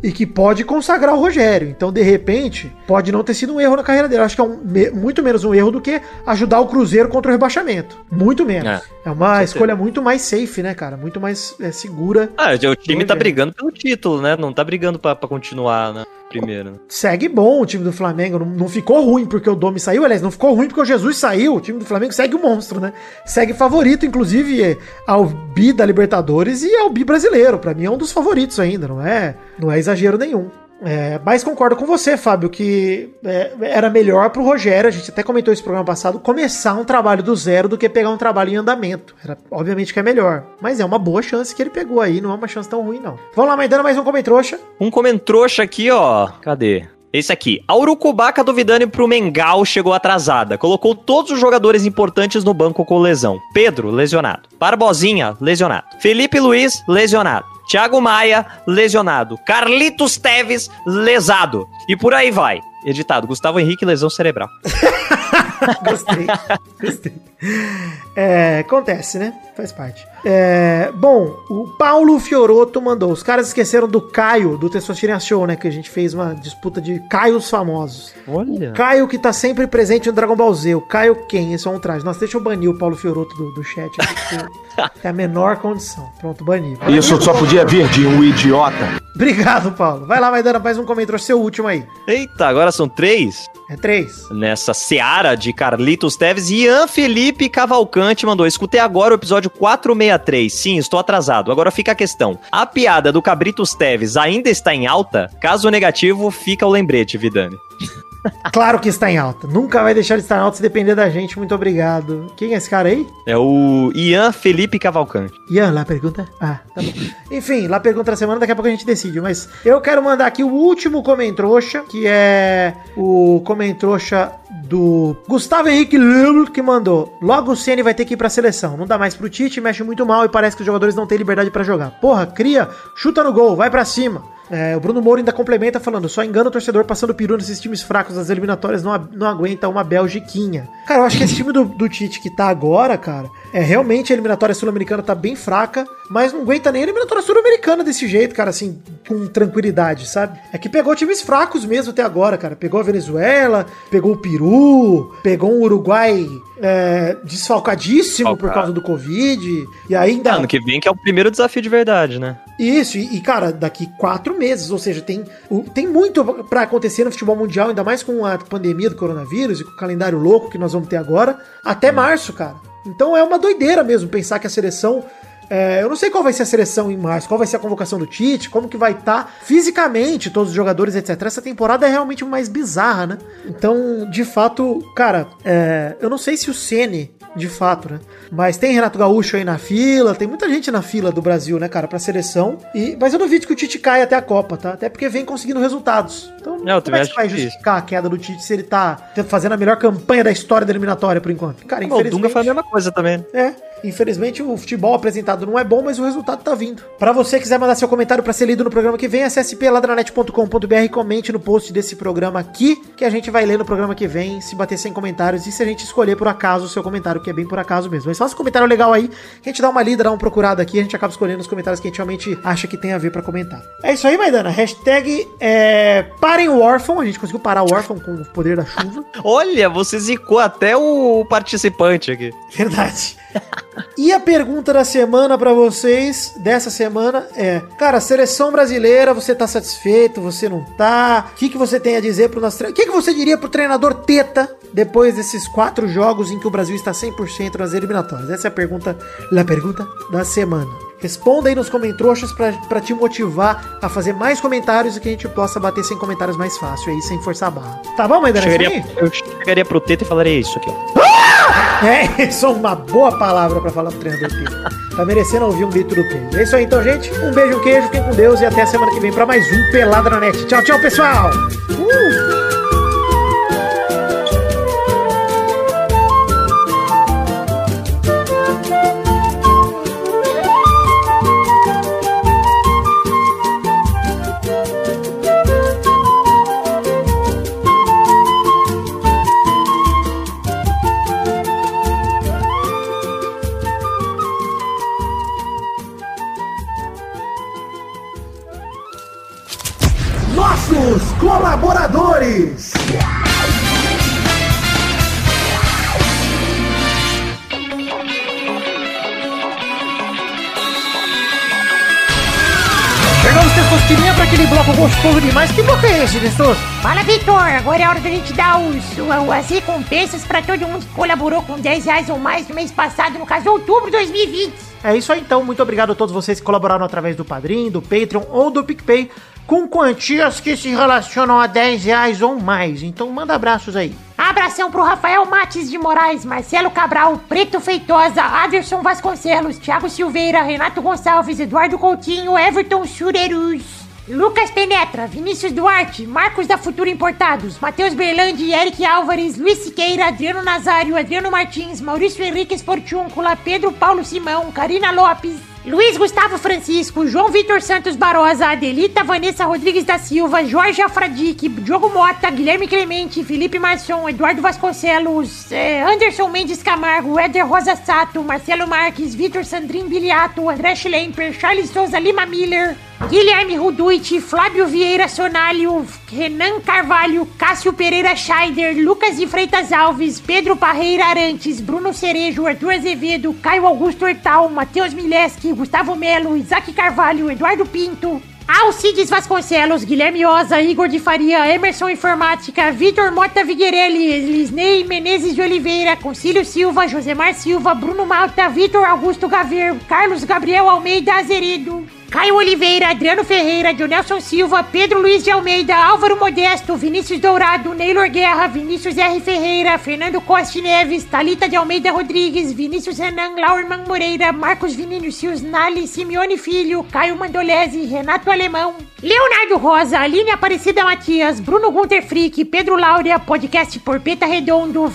e que pode consagrar o Rogério. Então, de repente, pode não ter sido um erro na carreira dele. Acho que é um, me- muito menos um erro do que ajudar o Cruzeiro contra o rebaixamento. Muito menos. É, É, uma escolha muito mais safe, né, cara? Muito mais é, segura. Ah, o time tá brigando pelo título, né? Não tá brigando pra continuar, né? Primeiro. Segue bom o time do Flamengo. Não, não ficou ruim porque o Domi saiu. Aliás, não ficou ruim porque o Jesus saiu. O time do Flamengo segue o monstro, né? Segue favorito, inclusive, ao bi da Libertadores e ao bi brasileiro. Pra mim é um dos favoritos ainda. Não é, não é exagero nenhum. É, mas concordo com você, Fábio, que é, era melhor pro Rogério, a gente até comentou no programa passado, começar um trabalho do zero do que pegar um trabalho em andamento. Era, obviamente que é melhor. Mas é uma boa chance que ele pegou aí, não é uma chance tão ruim, não. Vamos lá, Maidana, mais um comentrouxa. Um comentrouxa aqui, ó. Cadê? Esse aqui. A Urucubaca do Vidani pro Mengal chegou atrasada. Colocou todos os jogadores importantes no banco com lesão. Pedro, lesionado. Barbosinha, lesionado. Felipe Luiz, lesionado. Thiago Maia, lesionado. Carlitos Teves, lesado. E por aí vai. Editado. Gustavo Henrique, lesão cerebral. Gostei. Gostei. É, acontece, né? Faz parte. É, bom, o Paulo Fioroto mandou. Os caras esqueceram do Caio, do Testosterona Show, né? Que a gente fez uma disputa de Caios famosos. Olha. Caio que tá sempre presente no Dragon Ball Z. O Caio quem? Esse é um traje. Nossa, deixa eu banir o Paulo Fioroto do, do chat. É a menor condição. Pronto, bani. Isso só podia vir de um idiota. Obrigado, Paulo. Vai lá, vai dando mais um comentário. Seu último aí. Eita, agora são três? É três. Nessa seara de Carlitos Teves, Ian Felipe Cavalcante mandou. Escutei agora o episódio 463. Sim, estou atrasado. Agora fica a questão. A piada do Cabritos Teves ainda está em alta? Caso negativo, fica o lembrete, Vidani. Claro que está em alta. Nunca vai deixar de estar em alta se depender da gente. Muito obrigado. Quem é esse cara aí? É o Ian Felipe Cavalcante. Ian, lá pergunta? Ah, tá bom. Enfim, lá pergunta da semana, daqui a pouco a gente decide. Mas eu quero mandar aqui o último comentrouxa, que é o comentrouxa do Gustavo Henrique Lembro, que mandou. Logo o Ceni vai ter que ir pra seleção. Não dá mais pro Tite, mexe muito mal e parece que os jogadores não têm liberdade pra jogar. Porra, cria, chuta no gol, vai pra cima. É, o Bruno Moura ainda complementa falando: só engana o torcedor passando peru nesses times fracos das eliminatórias, não, não aguenta uma Belgiquinha. Cara, eu acho que esse time do, do Tite que tá agora, cara, é realmente a eliminatória sul-americana tá bem fraca, mas não aguenta nem a eliminatória sul-americana desse jeito, cara, assim, com tranquilidade, sabe? É que pegou times fracos mesmo até agora, cara. Pegou a Venezuela, pegou o Peru, pegou um Uruguai é, desfalcadíssimo por causa do Covid, e ainda. Ano que vem que é o primeiro desafio de verdade, né? Isso, e, e, cara, daqui quatro meses, ou seja, tem, o- tem muito pra acontecer no futebol mundial, ainda mais com a pandemia do coronavírus e com o calendário louco que nós vamos ter agora, até março, cara. Então é uma doideira mesmo pensar que a seleção. é, eu não sei qual vai ser a seleção em março, qual vai ser a convocação do Tite, como que vai estar fisicamente todos os jogadores, etc. Essa temporada é realmente mais bizarra, né? Então, de fato, cara, é, eu não sei se o Ceni de fato, né? Mas tem Renato Gaúcho aí na fila, tem muita gente na fila do Brasil, né, cara, pra seleção. E, mas eu duvido que o Tite caia até a Copa, tá? Até porque vem conseguindo resultados. Então, Não, eu como é que vai justificar a queda do Tite se ele tá fazendo a melhor campanha da história da eliminatória por enquanto? Cara, Bom, o Dunga infelizmente... foi a mesma coisa também. É, infelizmente o futebol apresentado não é bom, mas o resultado tá vindo. Pra você que quiser mandar seu comentário pra ser lido no programa que vem, acesse peladranet.com.br e comente no post desse programa aqui, que a gente vai ler no programa que vem, se bater 100 comentários e se a gente escolher por acaso o seu comentário, que é bem por acaso mesmo. Mas faça um comentário legal aí, que a gente dá uma lida, dá uma procurada aqui, a gente acaba escolhendo os comentários que a gente realmente acha que tem a ver pra comentar. É isso aí, Maidana. Hashtag é, parem o órfão, a gente conseguiu parar o órfão com o poder da chuva. Olha, você zicou até o participante aqui. Verdade. E a pergunta da semana pra vocês, dessa semana, é: Cara, seleção brasileira, você tá satisfeito? Você não tá? O que, que você tem a dizer pro nosso treinador? O que, que você diria pro treinador Teta depois desses quatro jogos em que o Brasil está 100% nas eliminatórias? Essa é a pergunta, a pergunta da semana. Responda aí nos comentários pra te motivar a fazer mais comentários e que a gente possa bater 100 comentários mais fácil aí, sem forçar a barra. Tá bom, Maidana? É Chegaria, aí? eu chegaria pro Teta e falaria isso aqui, ó. É, isso é uma boa palavra pra falar pro treinador Pedro. Tá merecendo ouvir um grito do Pedro. É isso aí então, gente. Um beijo, um queijo, fiquem com Deus e até semana que vem pra mais um Pelada na Net. Tchau, tchau, pessoal! Uh! Colaboradores. Aquele bloco gostoso demais. Que bloco é esse, Testos? Fala, Vitor. Agora é hora da gente dar os, as recompensas pra todo mundo que colaborou com 10 reais ou mais no mês passado, no caso, outubro de 2020. É isso aí, então. Muito obrigado a todos vocês que colaboraram através do Padrim, do Patreon ou do PicPay com quantias que se relacionam a 10 reais ou mais. Então manda abraços aí. Abração pro Rafael Mates de Moraes, Marcelo Cabral, Preto Feitosa, Aderson Vasconcelos, Thiago Silveira, Renato Gonçalves, Eduardo Coutinho, Everton Surerus, Lucas Penetra, Vinícius Duarte, Marcos da Futura Importados, Matheus Berlandi, Eric Álvares, Luiz Siqueira, Adriano Nazário, Adriano Martins, Maurício Henrique Esportiúncula, Pedro Paulo Simão, Karina Lopes, Luiz Gustavo Francisco, João Vitor Santos Barosa, Adelita Vanessa Rodrigues da Silva, Jorge Afradique, Diogo Mota, Guilherme Clemente, Felipe Marçom, Eduardo Vasconcelos, eh, Anderson Mendes Camargo, Éder Rosa Sato, Marcelo Marques, Vitor Sandrin Biliato, André Schlemper, Charles Souza Lima Miller, Guilherme Ruduit, Flávio Vieira Sonalho, Renan Carvalho, Cássio Pereira Scheider, Lucas de Freitas Alves, Pedro Parreira Arantes, Bruno Cerejo, Arthur Azevedo, Caio Augusto Hortal, Matheus Mileski, Gustavo Melo, Isaac Carvalho, Eduardo Pinto, Alcides Vasconcelos, Guilherme Oza, Igor de Faria, Emerson Informática, Vitor Mota Viguerelli, Lisney Menezes de Oliveira, Concílio Silva, Josemar Silva, Bruno Malta, Vitor Augusto Gaver, Carlos Gabriel Almeida Azeredo, Caio Oliveira, Adriano Ferreira, Jonelson Silva, Pedro Luiz de Almeida, Álvaro Modesto, Vinícius Dourado, Neylor Guerra, Vinícius R. Ferreira, Fernando Costa Neves, Talita de Almeida Rodrigues, Vinícius Renan, Laurman Moreira, Marcos Vinícius Nali, Simeone Filho, Caio Mandolese, Renato Alemão, Leonardo Rosa, Aline Aparecida Matias, Bruno Gunter Frick, Pedro Laura, podcast Porpeta Redondo,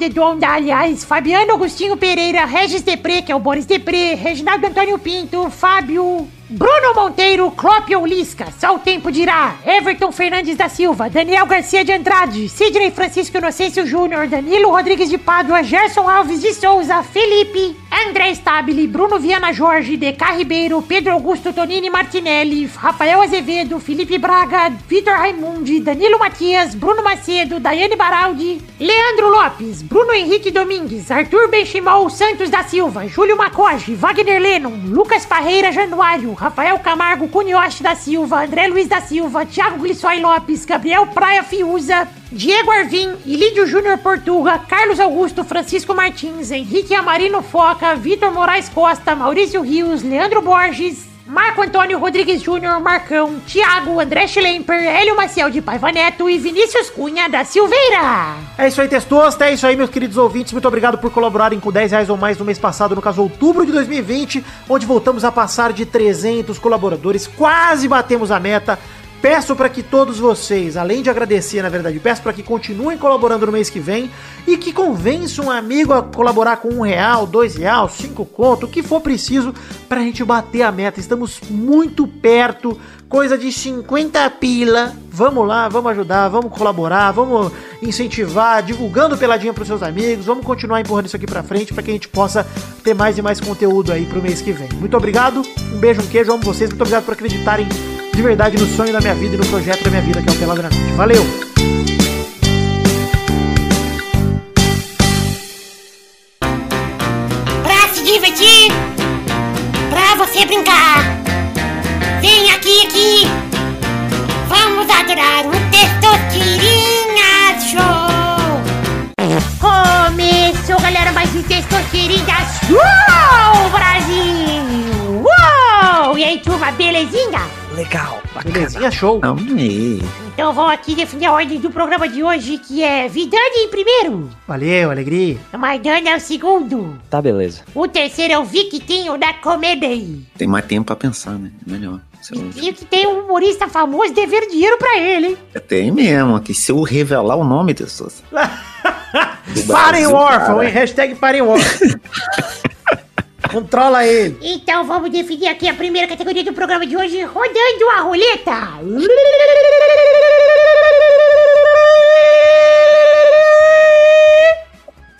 Redonda, aliás, Fabiano Agostinho Pereira, Regis Depré, que é o Boris Depré, Reginaldo Antônio Pinto, Fábio, Bruno Monteiro, Clópio Lisca, só o tempo dirá, Everton Fernandes da Silva, Daniel Garcia de Andrade, Sidney Francisco Inocêncio Júnior, Danilo Rodrigues de Pádua, Gerson Alves de Souza, Felipe, André Stabile, Bruno Viana Jorge, DK Ribeiro, Pedro Augusto Tonini Martinelli, Rafael Azevedo, Felipe Braga, Vitor Raimundi, Danilo Matias, Bruno Macedo, Daiane Baraldi, Leandro Lopes, Bruno Henrique Domingues, Arthur Benchimol Santos da Silva, Júlio Macoge, Wagner Lennon, Lucas Parreira Januário, Rafael Camargo Cunioche da Silva, André Luiz da Silva, Thiago Glissói Lopes, Gabriel Praia Fiuza, Diego Arvim, Ilídio Júnior Portuga, Carlos Augusto Francisco Martins, Henrique Amarino Foca, Vitor Moraes Costa, Maurício Rios, Leandro Borges, Marco Antônio Rodrigues Júnior, Marcão, Thiago, André Schlemper, Hélio Maciel de Paiva Neto e Vinícius Cunha da Silveira. É isso aí, Testosta. É isso aí, meus queridos ouvintes. Muito obrigado por colaborarem com 10 reais ou mais no mês passado, no caso, outubro de 2020, onde voltamos a passar de 300 colaboradores. Quase batemos a meta. Peço para que todos vocês, além de agradecer, na verdade, peço para que continuem colaborando no mês que vem e que convençam um amigo a colaborar com um real, dois real, cinco conto, o que for preciso para a gente bater a meta. Estamos muito perto, coisa de 50 pila. Vamos lá, vamos ajudar, vamos colaborar, vamos incentivar, divulgando peladinha para os seus amigos. Vamos continuar empurrando isso aqui para frente para que a gente possa ter mais e mais conteúdo aí pro mês que vem. Muito obrigado, um beijo, um queijo, amo vocês. Muito obrigado por acreditarem de verdade no sonho da minha vida e no projeto da minha vida, que é o Noite. Valeu! Divertir, pra você brincar. Vem aqui, aqui. Vamos adorar o Testosterinha Show. Começou, galera, mais um Testosterinha Show, Brasil. E aí, turma, belezinha? Legal, Belezinha, show! Não, e... Então vamos aqui definir a ordem do programa de hoje, que é Vidani em primeiro, Valeu, alegria! Maidana é o segundo, Tá, beleza. o terceiro é o Victinho da Comédia. Tem mais tempo pra pensar, né? É melhor. O que tem um humorista famoso dever dinheiro pra ele, hein? Tem mesmo, que se eu revelar o nome dessas. Parem órfão, hein? Hashtag parem órfão. Controla ele. Então vamos definir aqui a primeira categoria do programa de hoje, rodando a roleta.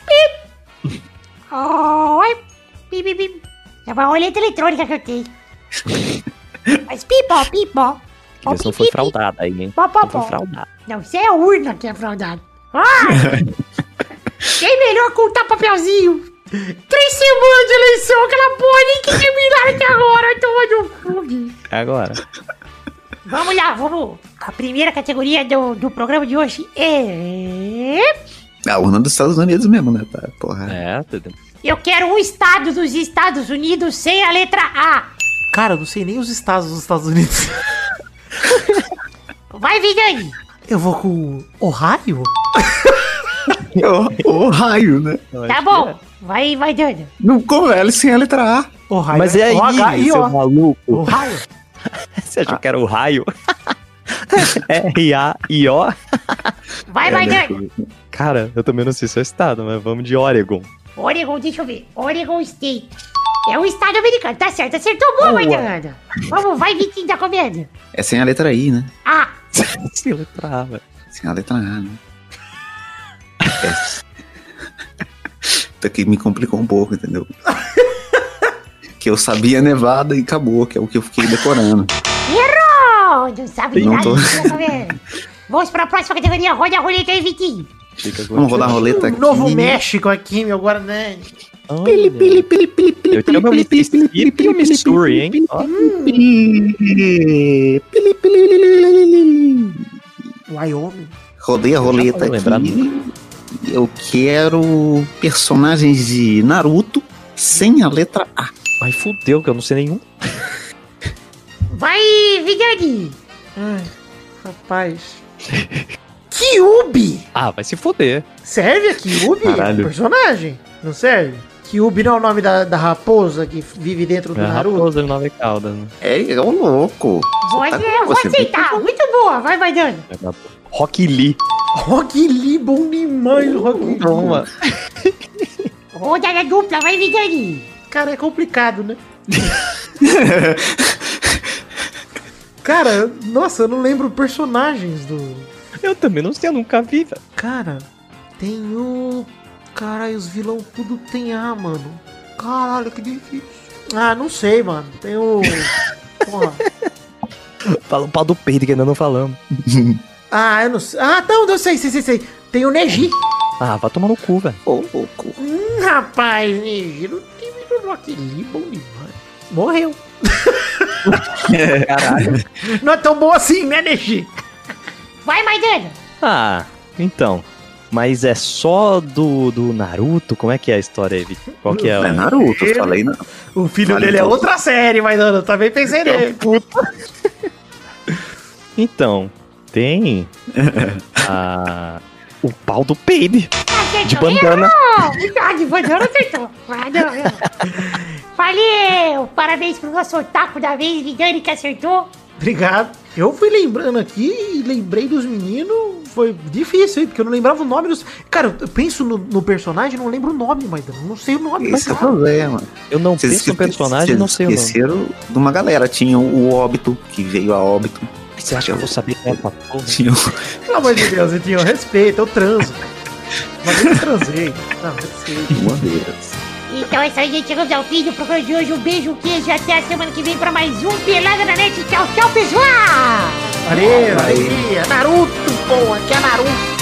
Pip. Oi. Pip, pip, pip. É uma roleta eletrônica que eu tenho. Mas pipó, pipó. Porque não foi fraudada aí, hein? Pó, pó, Não foi fraudada. Não, isso é a urna que é fraudada. Ah! Quem melhor contar papelzinho? Três semanas de eleição, aquela porra nem que terminaram até agora. Toma no cu. É agora. Vamos lá, vamos. A primeira categoria do, do programa de hoje é. A urna dos Estados Unidos mesmo, né? Tá, porra. É, tudo. Eu quero um estado dos Estados Unidos sem a letra A. Cara, eu não sei nem os estados dos Estados Unidos. Vai, Vidani. Eu vou com Ohio? O, o raio, né? Tá bom. Vai, vai dando. Não com L sem a letra A. Ohio. Mas é aí, O-H-I-O. seu maluco. Ohio. Você achou que era o raio? R-A-I-O? Vai, É, vai né? dando. Cara, eu também não sei se é o estado, mas vamos de Oregon. Oregon, deixa eu ver. Oregon State. É um estado americano, tá certo. Acertou boa, vai dando. Vamos, vai, Vitinho da comédia. É sem a letra I, né? Ah, Se letra A, velho. Sem a letra A, né? É. Isso aqui me complicou um pouco, entendeu? que eu sabia Nevada e acabou, que é o que eu fiquei decorando. errou! Não sabe Não nada tô. comédia. Vamos pra próxima categoria. Roda a roleta aí, Vitinho. Vamos rodar a roleta aqui. Novo México aqui, meu, agora, né? Pili, pili, pili, pili, pili. Eu tinha meu Mississippi e o Missouri, hein? Ó, Wyoming. Rodei a roleta aqui. Eu quero personagens de Naruto sem a letra A. Ai, fudeu, que eu não sei nenhum. Vai, Vidani. Ai, rapaz. Kyubi! Ah, vai se foder. Serve a Kyubi? Caralho. Personagem? Não serve? Kyubi não é o nome da, da raposa que vive dentro do É Naruto? raposa de nove caudas, né? É, é o louco. Vou, Você tá- eu vou aceitar. Muito boa. Vai, vai dando. Rock Lee. Rock Lee, bom demais, Rock Lee. Toma. Rodada dupla. Vai, Vidani. Cara, é complicado, né? Cara, nossa, eu não lembro personagens do. Eu também não sei, eu nunca vi, velho. Cara, tem o. Caralho, os vilão tudo tem A, mano. Caralho, que difícil. Ah, não sei, mano. Tem o. Porra. Fala o pau do peito que ainda não falamos. Ah, eu não sei. Ah, não, eu sei, sei, sei, sei. Tem o Neji. Ah, vai tomar no cu, velho. Ô, louco. Hum, rapaz, Neji no time do Rock Lee, bom demais. Morreu. Caralho. Não é tão bom assim, né, Neji? Vai, Maidana. Ah, então. Mas é só do, do Naruto? Como é que é a história aí? Qual que é? É o- Naruto, eu falei não. O filho Vale dele é outra série, mas eu também pensei nele. Então, tem a... o pau do Baby. Acertou. De bandana. Ah, de bandana acertou. Valeu. Parabéns pro nosso otaku da vez, Vidani, que acertou. Obrigado. Eu fui lembrando aqui e lembrei dos meninos. Foi difícil, hein? Porque eu não lembrava o nome dos. Cara, eu penso no, no personagem e não lembro o nome, mas eu não sei o nome. Esse é o problema. Eu não Vocês penso no personagem e não sei o nome. esqueceram de uma galera. Tinha o Óbito, que veio a Óbito. Você acha que eu vou saber quem é essa porra? Pelo amor de Deus, eu tinha respeito, eu transo. Mas eu transei. Não, respeito. Bandeiras. Então é isso aí, gente. Chegamos ao fim do programa de hoje. Um beijo, um queijo. Até a semana que vem pra mais um Pelada na Net. Tchau, tchau, pessoal. Valeu, alegria. Naruto, porra, que é Naruto.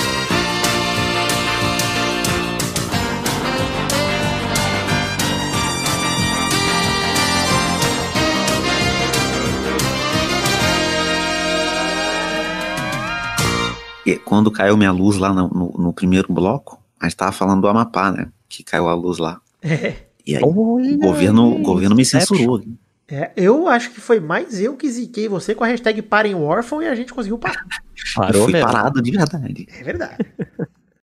Quando caiu minha luz lá no, no- no primeiro bloco, a gente tava falando do Amapá, né? Que caiu a luz lá. É, E aí, o governo, o governo me censurou. é, eu acho que foi mais eu que ziquei você com a hashtag Parem o Órfão e a gente conseguiu parar. Eu Parou fui mesmo. parado de verdade. É verdade.